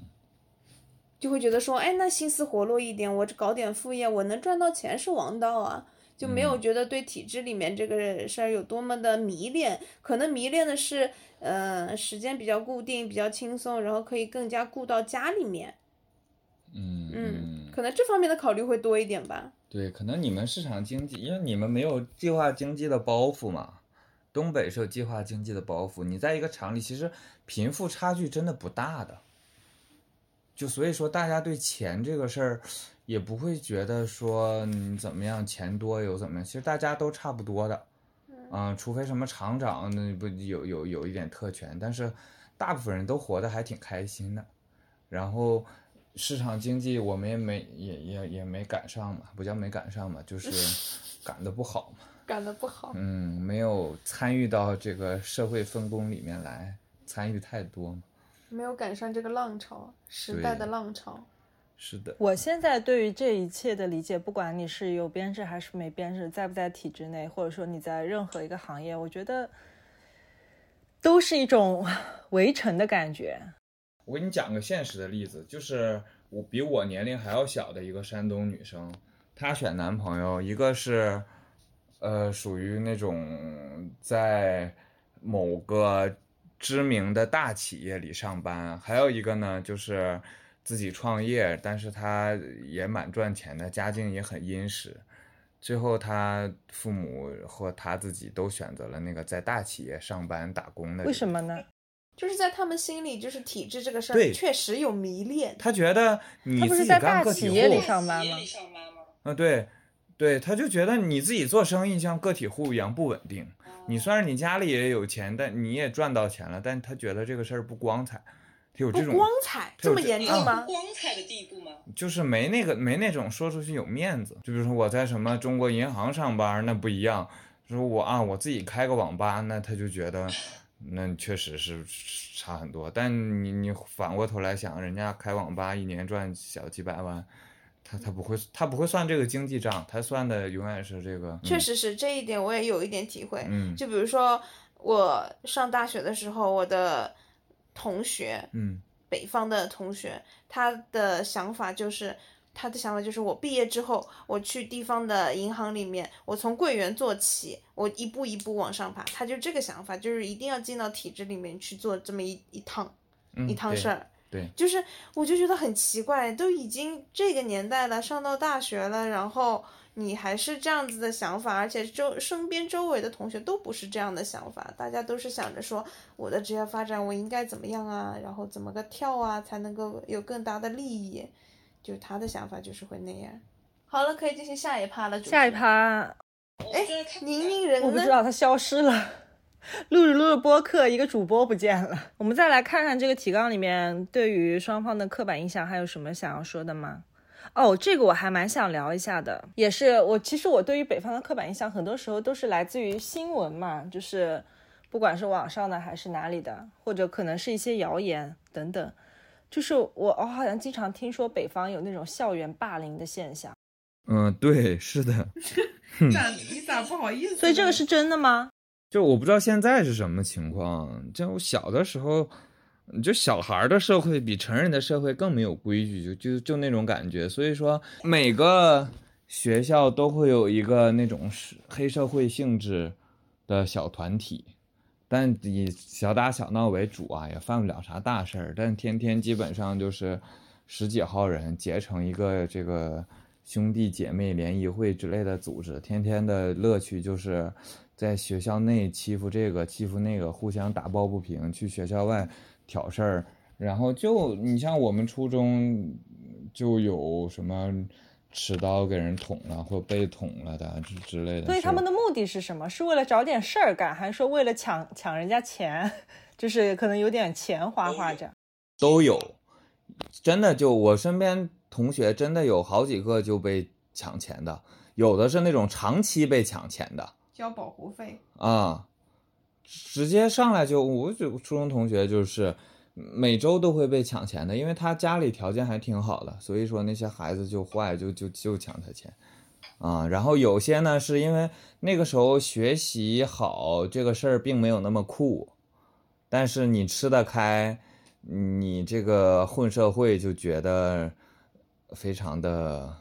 就会觉得说，哎，那心思活络一点，我搞点副业，我能赚到钱是王道啊。就没有觉得对体制里面这个事儿有多么的迷恋，可能迷恋的是，呃，时间比较固定，比较轻松，然后可以更加顾到家里面，嗯嗯，可能这方面的考虑会多一点吧。对，可能你们市场经济，因为你们没有计划经济的包袱嘛。东北是有计划经济的包袱，你在一个厂里，其实贫富差距真的不大的。就所以说，大家对钱这个事儿，也不会觉得说你怎么样，钱多有怎么样，其实大家都差不多的。嗯，除非什么厂长那不有有有一点特权，但是大部分人都活得还挺开心的。然后市场经济我们也没也也也没赶上嘛，不叫没赶上嘛，就是 赶得不好嘛。赶得不好，嗯，没有参与到这个社会分工里面来，参与太多嘛。没有赶上这个浪潮，时代的浪潮。是的，我现在对于这一切的理解，不管你是有编制还是没编制，在不在体制内，或者说你在任何一个行业，我觉得都是一种 围城的感觉。我给你讲个现实的例子，就是我比我年龄还要小的一个山东女生，她选男朋友，一个是，呃，属于那种在某个知名的大企业里上班，还有一个呢就是自己创业，但是他也蛮赚钱的，家境也很殷实。最后，他父母和他自己都选择了那个在大企业上班打工的。为什么呢？就是在他们心里，就是体制这个事儿确实有迷恋。他觉得你他不是自己在大干个体户，企业里上班吗企业里上班吗？啊，对，对，他就觉得你自己做生意像个体户一样不稳定。你虽然你家里也有钱，但你也赚到钱了，但他觉得这个事儿不光彩，他有这种不光彩，这么严重吗？光彩的地步吗？就是没那个没那种说出去有面子。就比如说我在什么中国银行上班，那不一样。说我啊，我自己开个网吧，那他就觉得，那确实是差很多。但你你反过头来想，人家开网吧一年赚小几百万，他他不会他不会算这个经济账，他算的永远是这个。确实是这一点，我也有一点体会。嗯就比如说我上大学的时候，我的同学，嗯北方的同学，他的想法就是。他的想法就是，我毕业之后，我去地方的银行里面，我从柜员做起，我一步一步往上爬。他就这个想法，就是一定要进到体制里面去做这么一一趟、嗯，一趟事儿。对，就是我就觉得很奇怪，都已经这个年代了，上到大学了，然后你还是这样子的想法，而且周身边周围的同学都不是这样的想法，大家都是想着说我的职业发展我应该怎么样啊，然后怎么个跳啊才能够有更大的利益，就他的想法就是会那样。好了，可以进行下一趴了。下一，趴我现在看不宁宁人呢我不知？道他消失了，录着录着播客，一个主播不见了。我们再来看看这个提纲里面对于双方的刻板印象还有什么想要说的吗？哦，这个我还蛮想聊一下的，也是我其实我对于北方的刻板印象，很多时候都是来自于新闻嘛，就是不管是网上的还是哪里的，或者可能是一些谣言等等。就是我我好像经常听说北方有那种校园霸凌的现象，嗯，对，是的，咋你咋不好意思？所以这个是真的吗？就我不知道现在是什么情况。就我小的时候，就小孩的社会比成人的社会更没有规矩，就就就那种感觉。所以说，每个学校都会有一个那种是黑社会性质的小团体，但以小打小闹为主啊，也犯不了啥大事儿。但天天基本上就是十几号人结成一个这个兄弟姐妹联谊会之类的组织，天天的乐趣就是在学校内欺负这个欺负那个，互相打抱不平，去学校外挑事儿。然后就你像我们初中就有什么持刀给人捅了或被捅了的之之类的事儿。所以他们的目的是什么？是为了找点事儿干，还是说为了抢抢人家钱？就是可能有点钱花花这样。都有，真的就我身边同学真的有好几个就被抢钱的，有的是那种长期被抢钱的交保护费，啊，直接上来就我就初中同学就是每周都会被抢钱的，因为他家里条件还挺好的，所以说那些孩子就坏就就就抢他钱。啊，然后有些呢，是因为那个时候学习好这个事儿并没有那么酷，但是你吃得开，你这个混社会就觉得非常的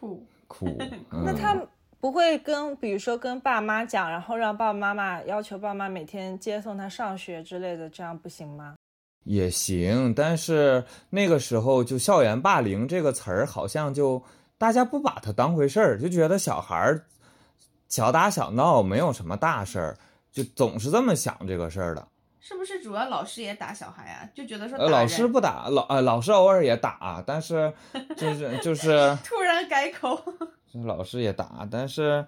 酷。酷。嗯那他不会跟，比如说跟爸妈讲，然后让爸爸妈妈要求爸妈每天接送他上学之类的，这样不行吗？也行，但是那个时候就校园霸凌这个词儿，好像就大家不把它当回事儿，就觉得小孩儿小打小闹没有什么大事儿，就总是这么想这个事儿的。是不是主要老师也打小孩啊？就觉得说呃，老师不打，老呃老师偶尔也打，但是 就是就是突然改口，老师也打，但是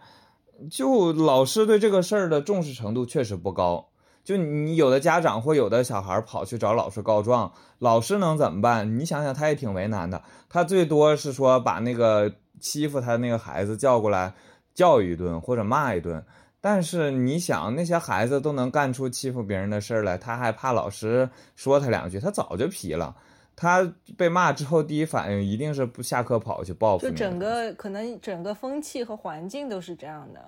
就老师对这个事儿的重视程度确实不高。就你有的家长或有的小孩跑去找老师告状，老师能怎么办？你想想，他也挺为难的。他最多是说把那个欺负他那个孩子叫过来教育一顿或者骂一顿。但是你想，那些孩子都能干出欺负别人的事儿来，他还怕老师说他两句，他早就皮了。他被骂之后，第一反应一定是不下课跑去报复就整个可能整个风气和环境都是这样的。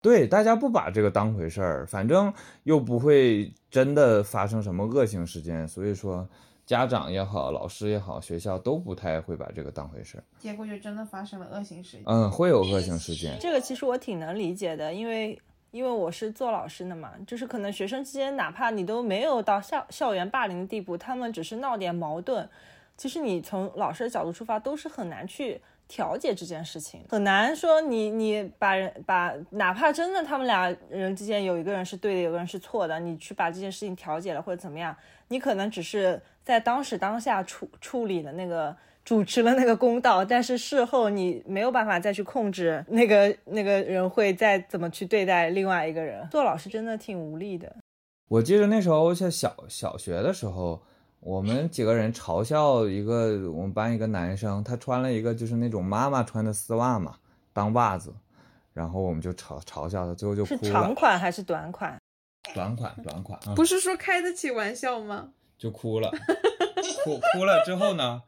对，大家不把这个当回事儿，反正又不会真的发生什么恶性事件，所以说家长也好，老师也好，学校都不太会把这个当回事儿。结果就真的发生了恶性事件。嗯，会有恶性事件。这个其实我挺能理解的，因为因为我是做老师的嘛，就是可能学生之间哪怕你都没有到校校园霸凌的地步，他们只是闹点矛盾，其实你从老师的角度出发都是很难去调解这件事情，很难说你你把人把哪怕真的他们俩人之间有一个人是对的，有个人是错的，你去把这件事情调解了或者怎么样，你可能只是在当时当下处处理的那个。主持了那个公道，但是事后你没有办法再去控制那个那个人会再怎么去对待另外一个人。做老师真的挺无力的。我记得那时候在小小学的时候，我们几个人嘲笑一个我们班一个男生，他穿了一个就是那种妈妈穿的丝袜嘛，当袜子，然后我们就嘲嘲笑他，最后就是哭长。款还是短款？短款，短款，嗯不是说开得起玩笑吗？就哭了，哭哭了之后呢，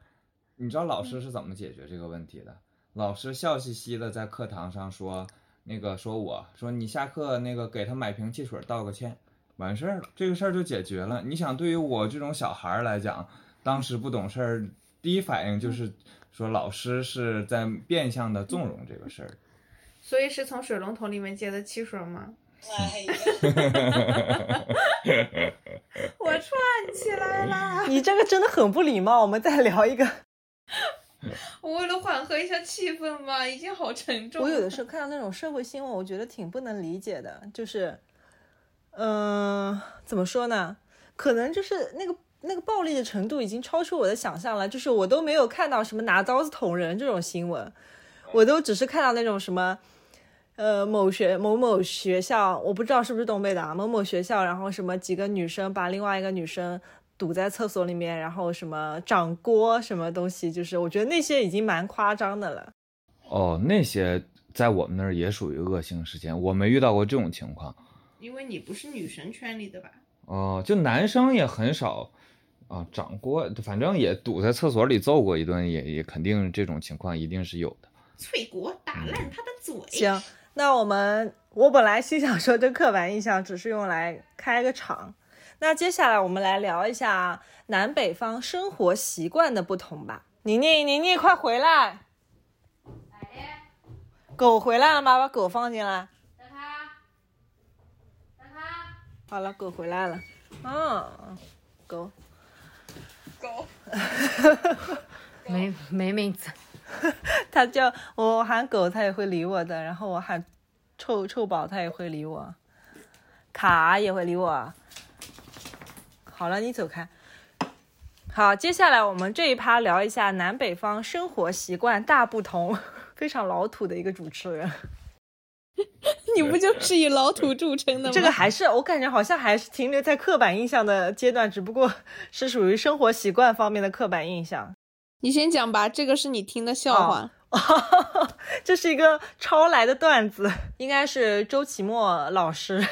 你知道老师是怎么解决这个问题的？老师笑嘻嘻的在课堂上说，那个说我说你下课那个给他买瓶汽水道个歉，完事儿了，这个事儿就解决了。你想，对于我这种小孩儿来讲，当时不懂事儿，第一反应就是说老师是在变相的纵容这个事儿。所以是从水龙头里面接的汽水吗？哎呀，我串起来了！你这个真的很不礼貌。我们再聊一个，我为了缓和一下气氛嘛，已经好沉重。我有的时候看到那种社会新闻，我觉得挺不能理解的，就是，嗯、怎么说呢？可能就是那个那个暴力的程度已经超出我的想象了，就是我都没有看到什么拿刀子捅人这种新闻，我都只是看到那种什么。呃，某学某某学校，我不知道是不是东北的啊，某某学校，然后什么几个女生把另外一个女生堵在厕所里面，然后什么掌锅什么东西，就是我觉得那些已经蛮夸张的了。哦，那些在我们那儿也属于恶性事件，我没遇到过这种情况。因为你不是女神圈里的吧？哦，就男生也很少，啊，长过，反正也堵在厕所里揍过一顿，也也肯定这种情况一定是有的。翠果打烂他的嘴。行，那我们我本来心想说这刻板印象只是用来开个场，那接下来我们来聊一下南北方生活习惯的不同吧。宁宁，宁宁，快回来！狗回来了吗？把狗放进来。等他，等他。好了，狗回来了。嗯，狗。狗。没没名字。它叫我喊狗，它也会理我的。然后我喊臭臭宝，它也会理我。卡也会理我。好了，你走开。好，接下来我们这一趴聊一下南北方生活习惯大不同，非常老土的一个主持人。你不就是以老土著称的吗？这个还是我感觉好像还是停留在刻板印象的阶段，只不过是属于生活习惯方面的刻板印象。你先讲吧，这个是你听的笑话。哦、这是一个抄来的段子，应该是周奇墨老师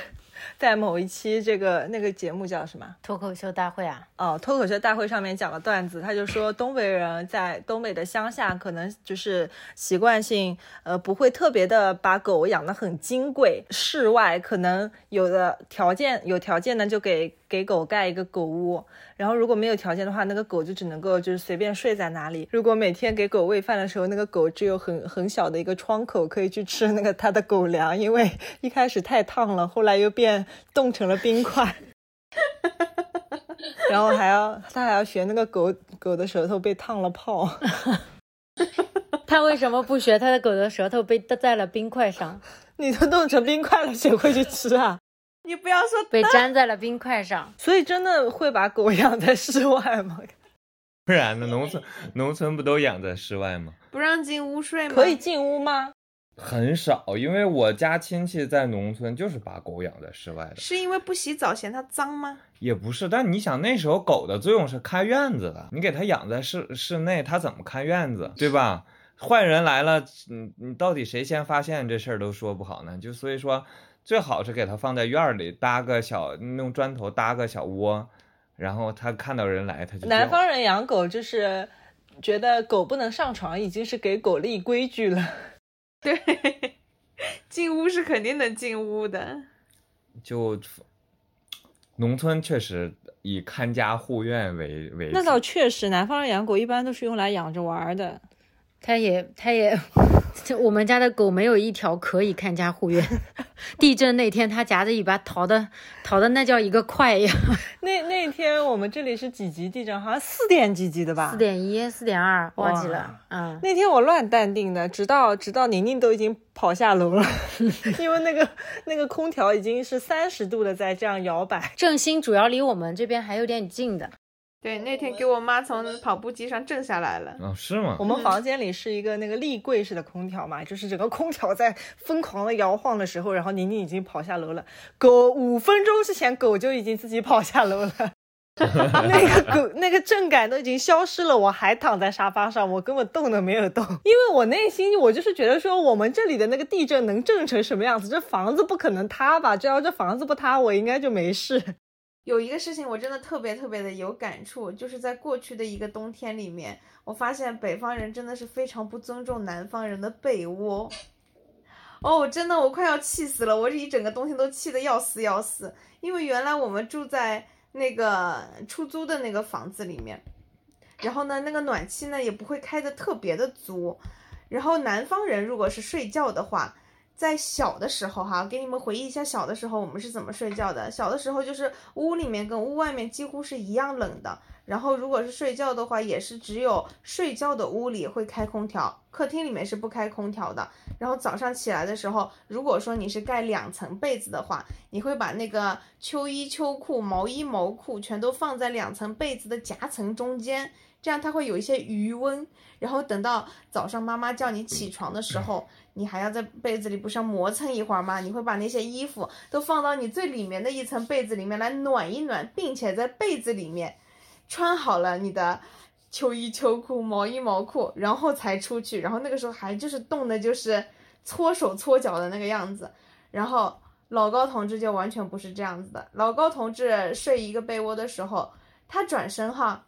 在某一期这个那个节目叫什么脱口秀大会啊？哦，脱口秀大会上面讲了段子，他就说东北人在东北的乡下，可能就是习惯性呃不会特别的把狗养得很金贵，室外可能有的条件有条件呢就给给狗盖一个狗屋。然后如果没有条件的话，那个狗就只能够就是随便睡在哪里。如果每天给狗喂饭的时候，那个狗只有很很小的一个窗口可以去吃那个它的狗粮，因为一开始太烫了，后来又变冻成了冰块。然后还要它还要学那个狗狗的舌头被烫了泡。他为什么不学他的狗的舌头被在了冰块上？你都冻成冰块了，谁会去吃啊？你不要说被粘在了冰块上，所以真的会把狗养在室外吗？不然呢？农村农村不都养在室外吗？不让进屋睡吗？可以进屋吗？很少，因为我家亲戚在农村就是把狗养在室外的。是因为不洗澡嫌它脏吗？也不是，但你想那时候狗的作用是看院子的，你给它养在室室内，它怎么看院子，对吧？坏人来了，你你到底谁先发现这事儿都说不好呢。就所以说。最好是给它放在院里，搭个小用砖头搭个小窝，然后它看到人来，它就。南方人养狗就是觉得狗不能上床，已经是给狗立规矩了。对，进屋是肯定能进屋的。就农村确实以看家护院为为。那倒确实，南方人养狗一般都是用来养着玩的。他也，他也，我们家的狗没有一条可以看家护院。地震那天，它夹着尾巴逃的，逃的那叫一个快呀！那那天我们这里是几级地震？好像四点几级的吧？四点一、四点二，忘记了。嗯，那天我乱淡定的，直到直到宁宁都已经跑下楼了，因为那个那个空调已经是三十度的在这样摇摆。正兴主要离我们这边还有点近的。对，那天给我妈从跑步机上震下来了。哦，是吗？我们房间里是一个那个立柜式的空调嘛，就是整个空调在疯狂的摇晃的时候，然后宁宁已经跑下楼了。狗五分钟之前，狗就已经自己跑下楼了。那个狗那个震感都已经消失了，我还躺在沙发上，我根本动都没有动，因为我内心我就是觉得说，我们这里的那个地震能震成什么样子？这房子不可能塌吧？只要这房子不塌，我应该就没事。有一个事情我真的特别特别的有感触，就是在过去的一个冬天里面，我发现北方人真的是非常不尊重南方人的被窝。哦，真的我快要气死了，我这一整个冬天都气得要死要死。因为原来我们住在那个出租的那个房子里面，然后呢，那个暖气呢也不会开的特别的足，然后南方人如果是睡觉的话。在小的时候，哈，给你们回忆一下小的时候我们是怎么睡觉的。小的时候就是屋里面跟屋外面几乎是一样冷的，然后如果是睡觉的话，也是只有睡觉的屋里会开空调，客厅里面是不开空调的。然后早上起来的时候，如果说你是盖两层被子的话，你会把那个秋衣秋裤、毛衣毛裤全都放在两层被子的夹层中间，这样它会有一些余温。然后等到早上妈妈叫你起床的时候。你还要在被子里不是要磨蹭一会儿吗？你会把那些衣服都放到你最里面的一层被子里面来暖一暖，并且在被子里面穿好了你的秋衣秋裤、毛衣毛裤，然后才出去。然后那个时候还就是冻的，就是搓手搓脚的那个样子。然后老高同志就完全不是这样子的。老高同志睡一个被窝的时候，他转身哈，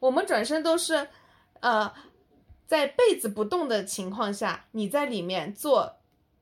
我们转身都是，呃，在被子不动的情况下，你在里面做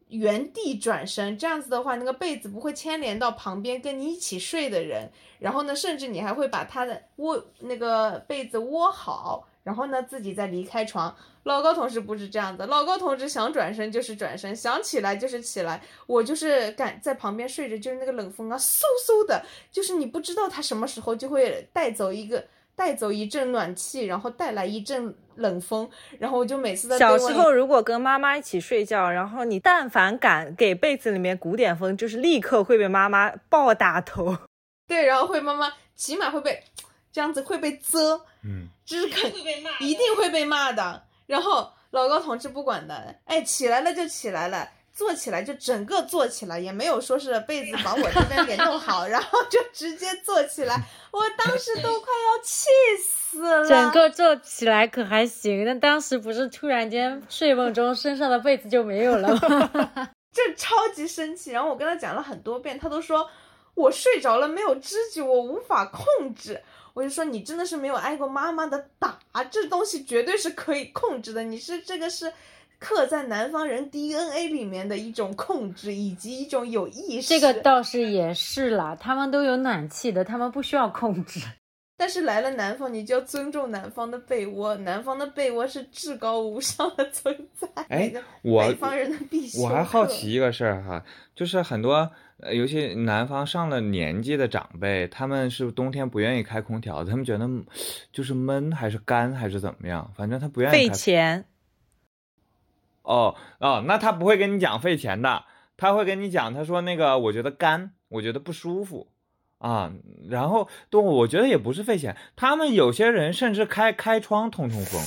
原地转身，这样子的话，那个被子不会牵连到旁边跟你一起睡的人，然后呢，甚至你还会把他的窝那个被子窝好，然后呢，自己再离开床。老高同志不是这样的，老高同志想转身就是转身，想起来就是起来。我就是敢在旁边睡着，就是那个冷风啊，嗖嗖的，就是你不知道他什么时候就会带走一个，带走一阵暖气，然后带来一阵冷风，然后我就每次小时候如果跟妈妈一起睡觉，然后你但凡敢给被子里面鼓点风，就是立刻会被妈妈暴打头。对，然后会妈妈起码会被这样子会被责，嗯，就是肯会被骂，一定会被骂的。然后老高同志不管的，哎，起来了就起来了，坐起来就整个坐起来，也没有说是被子 把我这边给弄好，然后就直接坐起来。我当时都快要气死了。整个坐起来可还行，但当时不是突然间睡梦中身上的被子就没有了吗？就超级生气。然后我跟他讲了很多遍，他都说我睡着了没有知觉，我无法控制。我就说你真的是没有挨过妈妈的打，这东西绝对是可以控制的。你是这个是刻在南方人 DNA 里面的一种控制，以及一种有意识。这个倒是也是啦，他们都有暖气的，他们不需要控制。但是来了南方，你就要尊重南方的被窝，南方的被窝是至高无上的存在。哎，我北方人的必修我还好奇一个事儿哈，就是很多，呃尤其南方上了年纪的长辈，他们是冬天不愿意开空调，他们觉得就是闷还是干还是怎么样，反正他不愿意费。钱，哦哦，那他不会跟你讲费钱的，他会跟你讲，他说那个我觉得干，我觉得不舒服啊，然后对，我觉得也不是费钱，他们有些人甚至开开窗通通风。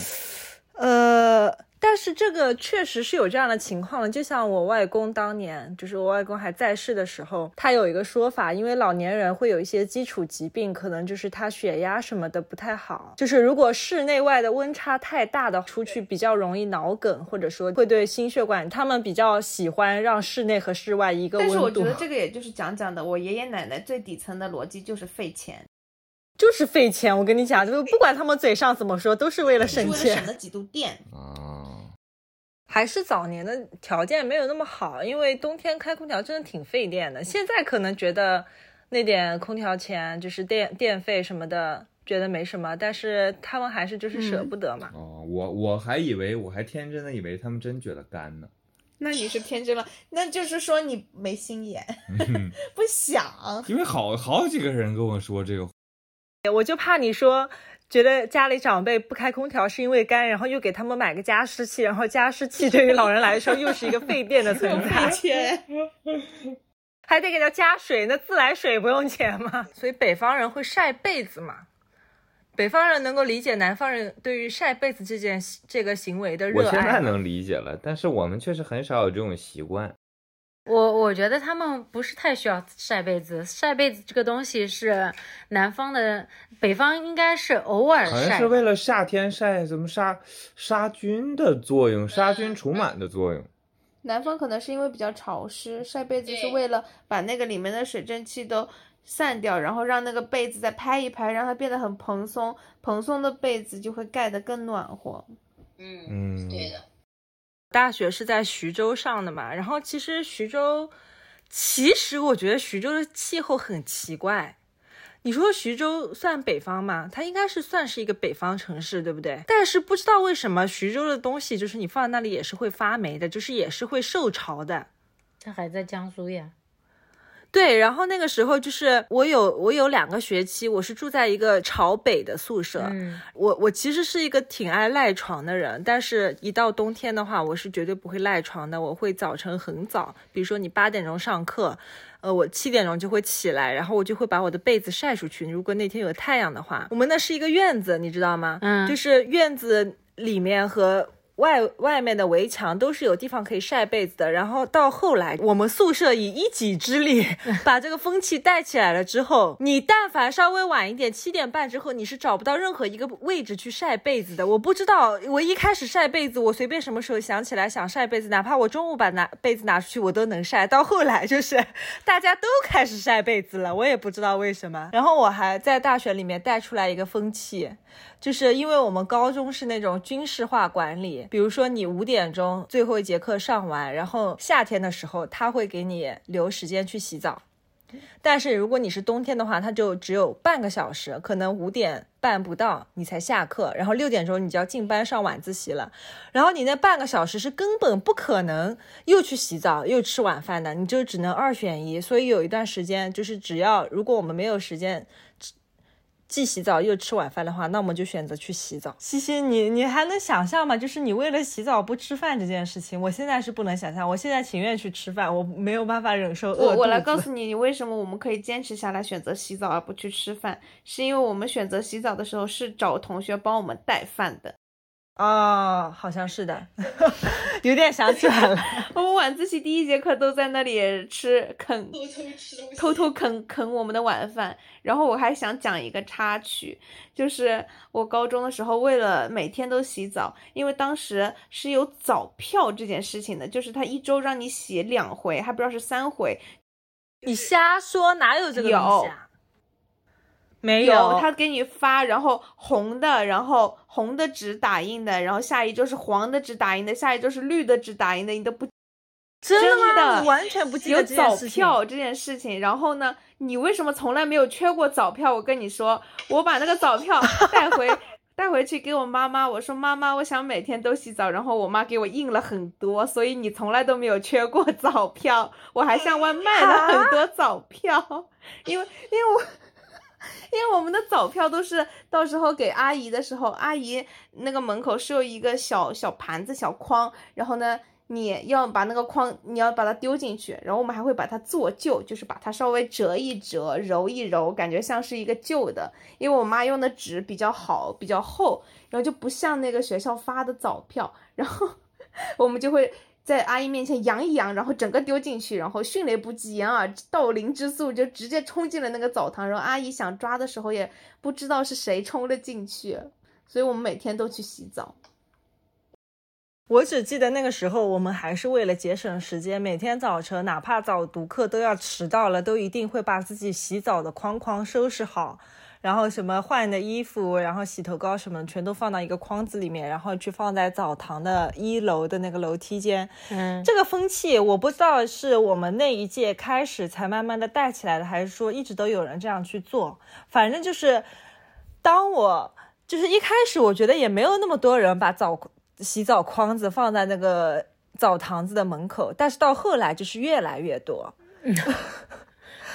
呃，但是这个确实是有这样的情况了，就像我外公当年，就是我外公还在世的时候，他有一个说法，因为老年人会有一些基础疾病，可能就是他血压什么的不太好，就是如果室内外的温差太大的，出去比较容易脑梗，或者说会对心血管，他们比较喜欢让室内和室外一个温度。但是我觉得这个也就是讲讲的，我爷爷奶奶最底层的逻辑就是费钱，就是费钱，我跟你讲，就是不管他们嘴上怎么说，都是为了省钱为了省。那几度电。哦，还是早年的条件没有那么好，因为冬天开空调真的挺费电的。现在可能觉得那点空调钱就是电电费什么的，觉得没什么，但是他们还是就是舍不得嘛。哦，我我还以为我还天真的以为他们真觉得干呢。那你是天真了，那就是说你没心眼，不想。因为好好几个人跟我说这个，我就怕你说。觉得家里长辈不开空调是因为干，然后又给他们买个加湿器，然后加湿器对于老人来说又是一个费电的存在，钱，还得给他加水，那自来水不用钱吗？所以北方人会晒被子嘛。北方人能够理解南方人对于晒被子这件这个行为的我热爱。我现在能理解了，但是我们确实很少有这种习惯。我我觉得他们不是太需要晒被子，晒被子这个东西是南方的，北方应该是偶尔晒好像是。为了夏天晒什么杀杀菌的作用，杀菌除螨的作用。南方可能是因为比较潮湿，晒被子是为了把那个里面的水蒸气都散掉，然后让那个被子再拍一拍，让它变得很蓬松，蓬松的被子就会盖得更暖和。嗯，嗯，对的。大学是在徐州上的嘛，然后其实徐州，其实我觉得徐州的气候很奇怪。你说徐州算北方吗？它应该是算是一个北方城市，对不对？但是不知道为什么徐州的东西，就是你放在那里也是会发霉的，就是也是会受潮的。它还在江苏呀。对，然后那个时候就是我有我有两个学期，我是住在一个朝北的宿舍。嗯，我我其实是一个挺爱赖床的人，但是一到冬天的话，我是绝对不会赖床的。我会早晨很早，比如说你八点钟上课，呃，我七点钟就会起来，然后我就会把我的被子晒出去。如果那天有太阳的话，我们那是一个院子，你知道吗？嗯就是院子里面和外外面的围墙都是有地方可以晒被子的。然后到后来，我们宿舍以一己之力 把这个风气带起来了之后，你但凡稍微晚一点，七点半之后，你是找不到任何一个位置去晒被子的。我不知道，我一开始晒被子，我随便什么时候想起来想晒被子，哪怕我中午把拿被子拿出去，我都能晒。到后来就是大家都开始晒被子了，我也不知道为什么。然后我还在大学里面带出来一个风气。就是因为我们高中是那种军事化管理，比如说你五点钟最后一节课上完，然后夏天的时候他会给你留时间去洗澡，但是如果你是冬天的话，他就只有半个小时，可能五点半不到你才下课，然后六点钟你就要进班上晚自习了，然后你那半个小时是根本不可能又去洗澡又吃晚饭的，你就只能二选一，所以有一段时间就是只要如果我们没有时间。既洗澡又吃晚饭的话，那我们就选择去洗澡。西西，你你还能想象吗？就是你为了洗澡不吃饭这件事情，我现在是不能想象。我现在情愿去吃饭，我没有办法忍受饿我我来告诉你，你为什么我们可以坚持下来选择洗澡而不去吃饭，是因为我们选择洗澡的时候是找同学帮我们带饭的。哦，好像是的，有点想起来了。我们晚自习第一节课都在那里吃啃，偷偷吃东西，偷偷啃啃我们的晚饭。然后我还想讲一个插曲，就是我高中的时候，为了每天都洗澡，因为当时是有早票这件事情的，就是他一周让你洗两回，还不知道是三回。你瞎说，哪有这个东西啊？没有，他给你发，然后红的，然后红的纸打印的，然后下一周是黄的纸打印的，下一周是绿的纸打印的，你都不真的吗？完全不记得有早票这件事情。然后呢，你为什么从来没有缺过早票？我跟你说，我把那个早票带回 带回去给我妈妈，我说妈妈，我想每天都洗澡。然后我妈给我印了很多，所以你从来都没有缺过早票。我还向外卖了很多早票，因为因为我。因为我们的早票都是到时候给阿姨的时候，阿姨那个门口是有一个小小盘子、小筐，然后呢，你要把那个筐，你要把它丢进去，然后我们还会把它做旧，就是把它稍微折一折、揉一揉，感觉像是一个旧的。因为我妈用的纸比较好，比较厚，然后就不像那个学校发的早票，然后 我们就会。在阿姨面前扬一扬，然后整个丢进去，然后迅雷不及掩耳盗铃之速就直接冲进了那个澡堂。然后阿姨想抓的时候也不知道是谁冲了进去，所以我们每天都去洗澡。我只记得那个时候，我们还是为了节省时间，每天早晨哪怕早读课都要迟到了，都一定会把自己洗澡的框框收拾好。然后什么换的衣服，然后洗头膏什么，全都放到一个筐子里面，然后去放在澡堂的一楼的那个楼梯间。嗯，这个风气我不知道是我们那一届开始才慢慢的带起来的，还是说一直都有人这样去做。反正就是，当我就是一开始我觉得也没有那么多人把澡洗澡筐子放在那个澡堂子的门口，但是到后来就是越来越多。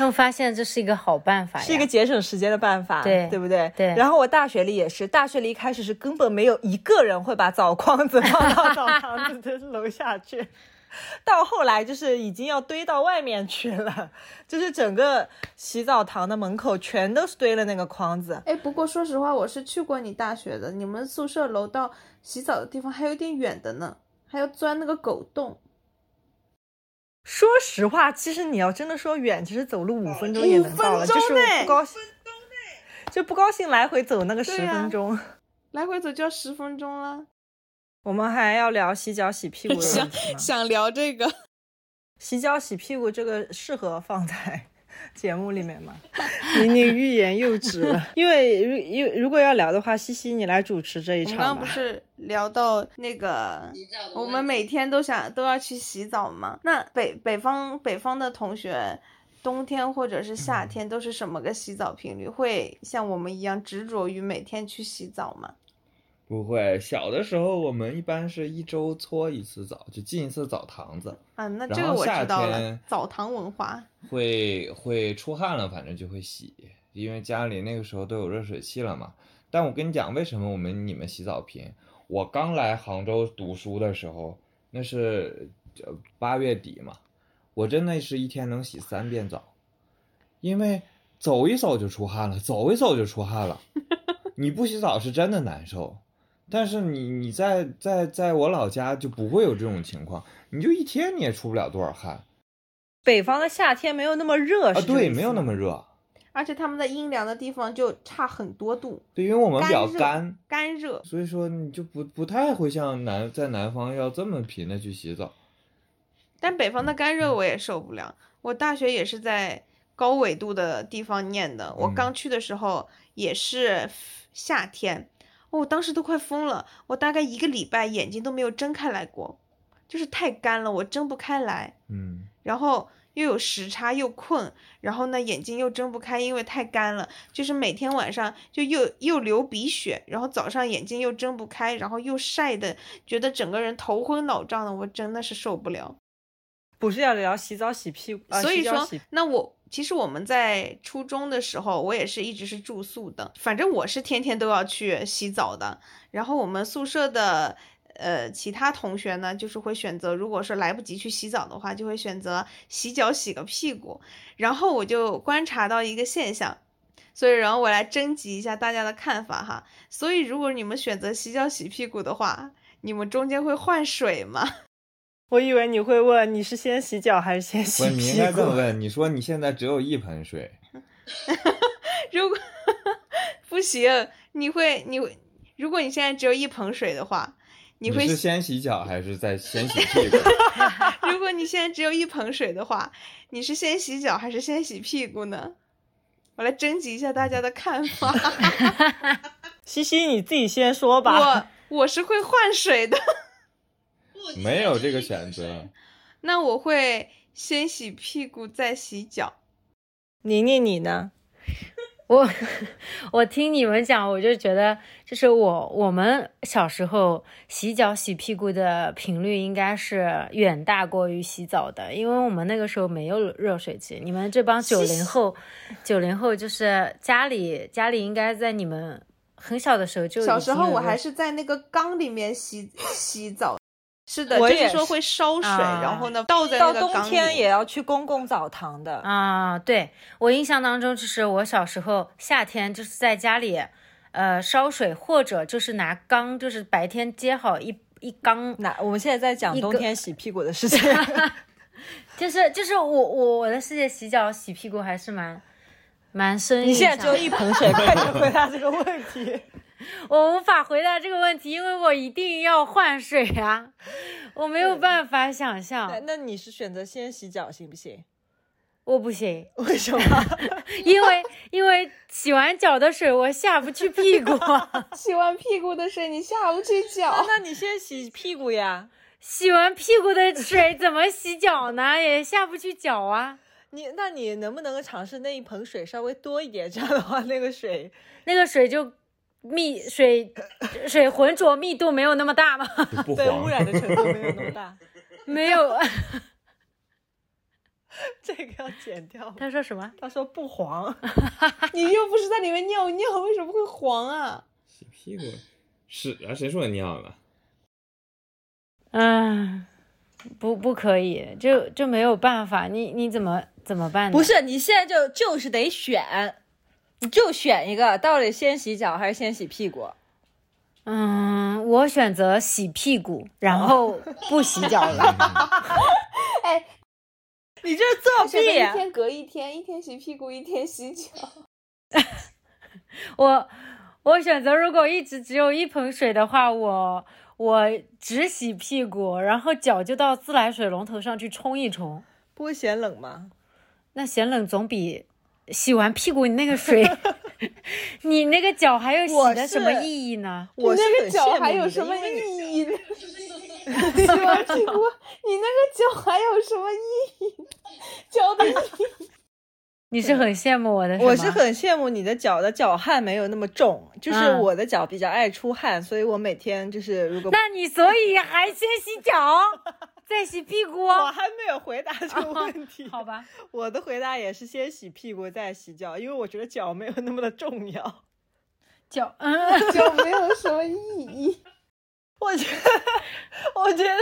他们发现这是一个好办法，是一个节省时间的办法，对对不对？对。然后我大学里也是，大学里一开始是根本没有一个人会把澡筐子放到澡堂子的楼下去，到后来就是已经要堆到外面去了，就是整个洗澡堂的门口全都是堆了那个筐子。哎，不过说实话，我是去过你大学的，你们宿舍楼到洗澡的地方还有点远的呢，还要钻那个狗洞。说实话，其实你要真的说远，其实走路五分钟也能到了。就是不高兴，就不高兴来回走那个十分钟，来回走就要十分钟了。我们还要聊洗脚洗屁股的问题吗？想聊这个，洗脚洗屁股这个适合放在。节目里面嘛，你你欲言又止了，因为如因为如果要聊的话，西西你来主持这一场吧。刚刚不是聊到那个，我们每天都想都要去洗澡吗？那北北方北方的同学，冬天或者是夏天都是什么个洗澡频率？会像我们一样执着于每天去洗澡吗？不会，小的时候我们一般是一周搓一次澡，就进一次澡堂子。啊，那这个我知道了。澡堂文化会会出汗了，反正就会洗，因为家里那个时候都有热水器了嘛。但我跟你讲，为什么我们你们洗澡频？我刚来杭州读书的时候，那是八月底嘛，我真的是一天能洗三遍澡，因为走一走就出汗了，走一走就出汗了，你不洗澡是真的难受。但是你你在在在我老家就不会有这种情况，你就一天你也出不了多少汗北方的夏天没有那么热，啊，对，没有那么热，而且他们在阴凉的地方就差很多度，对，因为我们比较干热干，热。所以说你就不不太会像南在南方要这么频的去洗澡。但北方的干热我也受不了。我大学也是在高纬度的地方念的，我嗯刚去的时候也是夏天，哦我当时都快疯了，我大概一个礼拜眼睛都没有睁开来过，就是太干了，我睁不开来，嗯，然后又有时差又困，然后呢眼睛又睁不开，因为太干了，就是每天晚上就又又流鼻血，然后早上眼睛又睁不开，然后又晒的，觉得整个人头昏脑胀的，我真的是受不了。不是要聊洗澡洗屁股，啊、所以说那我其实我们在初中的时候，我也是一直是住宿的，反正我是天天都要去洗澡的。然后我们宿舍的呃其他同学呢，就是会选择，如果说来不及去洗澡的话，就会选择洗脚洗个屁股。然后我就观察到一个现象。所以，然后我来征集一下大家的看法哈。所以，如果你们选择洗脚洗屁股的话，你们中间会换水吗？我以为你会问你是先洗脚还是先洗不，你应屁股？该这么问，你说你现在只有一盆水，如果 不行，你会你会，如果你现在只有一盆水的话，你会是先洗脚还是再先洗屁股？如果你现在只有一盆水的话，你是先洗脚还是先洗屁股呢？我来征集一下大家的看法。西西你自己先说吧。我我是会换水的，不没有这个选择。那我会先洗屁股再洗脚。宁宁你呢？我我听你们讲，我就觉得，就是我我们小时候洗脚洗屁股的频率应该是远大过于洗澡的，因为我们那个时候没有热水器。你们这帮九零后，九零后就是家里家里应该在你们很小的时候就小时候我还是在那个缸里面洗洗澡。是的，我是说会烧水，啊然后呢倒在到冬。天也要去公共澡堂的。啊，对我印象当中，就是我小时候夏天就是在家里，呃，烧水或者就是拿缸，就是白天接好一一缸，那我们现在在讲冬天洗屁股的事情。就是就是我我我的世界洗脚洗屁股还是蛮蛮深你。现在只有一盆水，快点回答这个问题。我无法回答这个问题，因为我一定要换水啊，我没有办法想那象，那你是选择先洗脚行不行？我不行，为什么？因为因为洗完脚的水我下不去屁股。洗完屁股的水你下不去脚。那你先洗屁股呀。洗完屁股的水怎么洗脚呢？也下不去脚啊。你那你能不能尝试那一盆水稍微多一点？这样的话，那个水那个水就密水水浑浊密度没有那么大吗？不被污。染的程度没有那么大。没有。这个要剪掉。他说什么？他说不黄，你又不是在里面尿尿，为什么会黄啊？洗屁股屎啊？谁说尿了？嗯，不不可以，就就没有办法。你你怎么怎么办呢？不是，你现在就就是得选，你就选一个，到底先洗脚还是先洗屁股？嗯，我选择洗屁股，然后不洗脚了。哎你这是作选择一！天隔一天，一天洗屁股，一天洗脚。我我选择，如果一直只有一盆水的话，我我只洗屁股，然后脚就到自来水龙头上去冲一冲。不会嫌冷吗？那嫌冷总比洗完屁股你那个水，你那个脚还有洗我的什么意义呢？我那个脚还有什么意义呢？洗完屁股，你那个脚还有什么意义？脚的意义。你是很羡慕我的，我是很羡慕你的脚的脚汗没有那么重，就是嗯我的脚比较爱出汗，所以我每天就是如果那你所以还先洗脚，再洗屁股？我还没有回答这个问题，好吧，我的回答也是先洗屁股再洗脚，因为我觉得脚没有那么的重要。脚，嗯，脚没有什么意义。我觉得，我觉得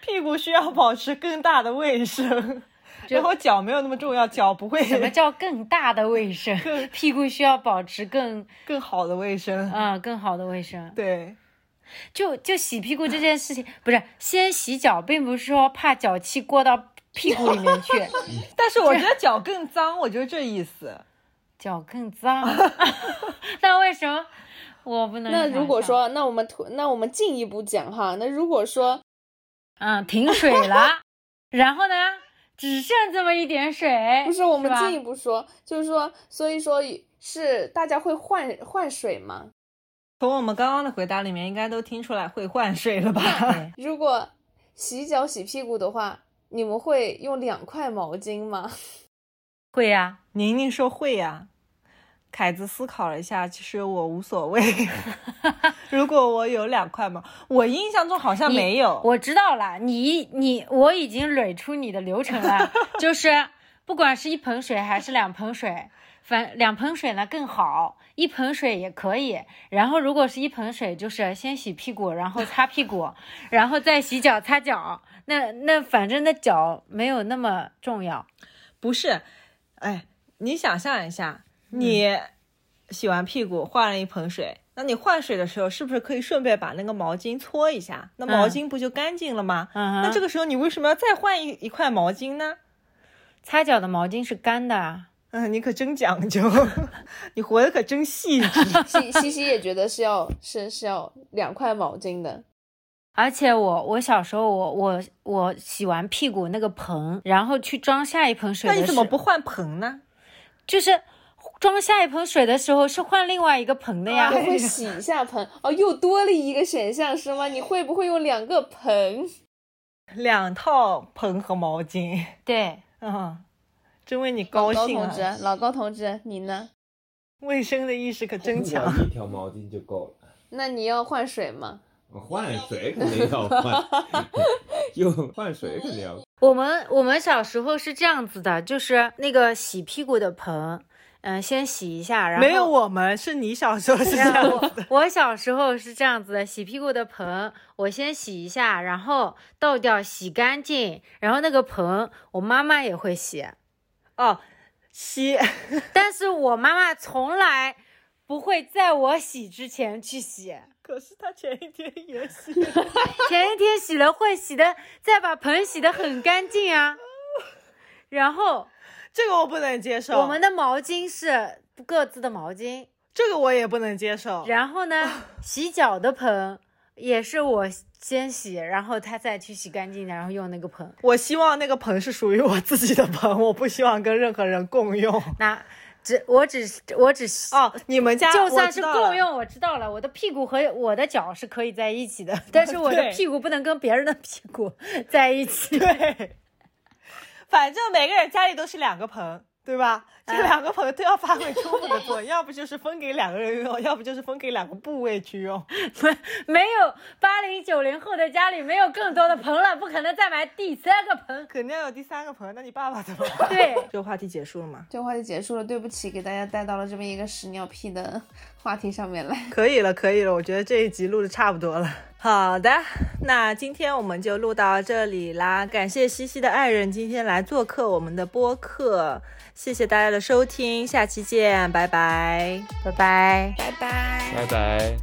屁股需要保持更大的卫生，然后脚没有那么重要，脚不会什么叫更大的卫生？屁股需要保持更更好的卫生。啊、更好的卫生。对，就就洗屁股这件事情，不是先洗脚，并不是说怕脚气过到屁股里面去，但是我觉得脚更脏，我就是这意思。脚更脏。那为什么我不能？那如果，说，那我们图，那我们进一步讲哈，那如果说嗯，停水了，然后呢，只剩这么一点水，不是，我们进一步说，就是说，所以说是大家会换换水吗？从我们刚刚的回答里面，应该都听出来会换水了吧？如果洗脚洗屁股的话，你们会用两块毛巾吗？会呀、宁宁说会呀、凯子思考了一下，其实我无所谓。如果我有两块毛，我印象中好像没有。我知道了，你你我已经捋出你的流程了，就是不管是一盆水还是两盆水，反两盆水呢更好，一盆水也可以。然后如果是一盆水，就是先洗屁股，然后擦屁股，然后再洗脚擦脚。那那反正那脚没有那么重要。不是，哎，你想象一下，嗯你洗完屁股换了一盆水，那你换水的时候是不是可以顺便把那个毛巾搓一下？那毛嗯巾不就干净了吗？那这个时候你为什么要再换一一块毛巾呢？擦脚的毛巾是干的啊。嗯，你可真讲究，你活得可真细致。西西西也觉得是要是是要两块毛巾的。而且我我小时候我我我洗完屁股那个盆，然后去装下一盆水那你怎么不换盆呢？就是装下一盆水的时候是换另外一个盆的呀。还会 洗一下盆哦，又多了一个选项是吗？你会不会用两个盆？两套盆和毛巾，对，嗯，真为你高高兴啊！同志，老高同志，你呢？卫生的意识可真强。一条毛巾就够了。那你要换水吗？换水肯定要换，又换水肯定要。我们我们小时候是这样子的，就是那个洗屁股的盆，嗯、先洗一下，然后没有我们，是你小时候是这样子的。我 我小时候是这样子的，洗屁股的盆，我先洗一下，然后倒掉，洗干净，然后那个盆我妈妈也会洗，哦，洗，但是我妈妈从来不会在我洗之前去洗，可是她前一天也洗。前一天洗了会洗的，再把盆洗的很干净啊。然后这个我不能接受。我们的毛巾是各自的毛巾，这个我也不能接受。然后呢，洗脚的盆也是我先洗，然后他再去洗干净，然后用那个盆。我希望那个盆是属于我自己的盆，我不希望跟任何人共用。那只我只我只哦，你们家就算是共用，我知道了，我的屁股和我的脚是可以在一起的，但是我的屁股不能跟别人的屁股 在一起。对，反正每个人家里都是两个盆，对吧？这两个盆都要发挥充分的作用，要不就是分给两个人用，要不就是分给两个部位去用。没有八零九零后的家里没有更多的盆了，不可能再买第三个盆。肯定要有第三个盆，那你爸爸怎么办？对，这个话题结束了吗？这个话题结束了，对不起，给大家带到了这么一个屎尿屁的 话题上面来。可以了，可以了，我觉得这一集录的差不多了。好的，那今天我们就录到这里啦。感谢西西的爱人今天来做客我们的播客，谢谢大家的收听，下期见，拜拜。拜拜。拜拜。拜拜。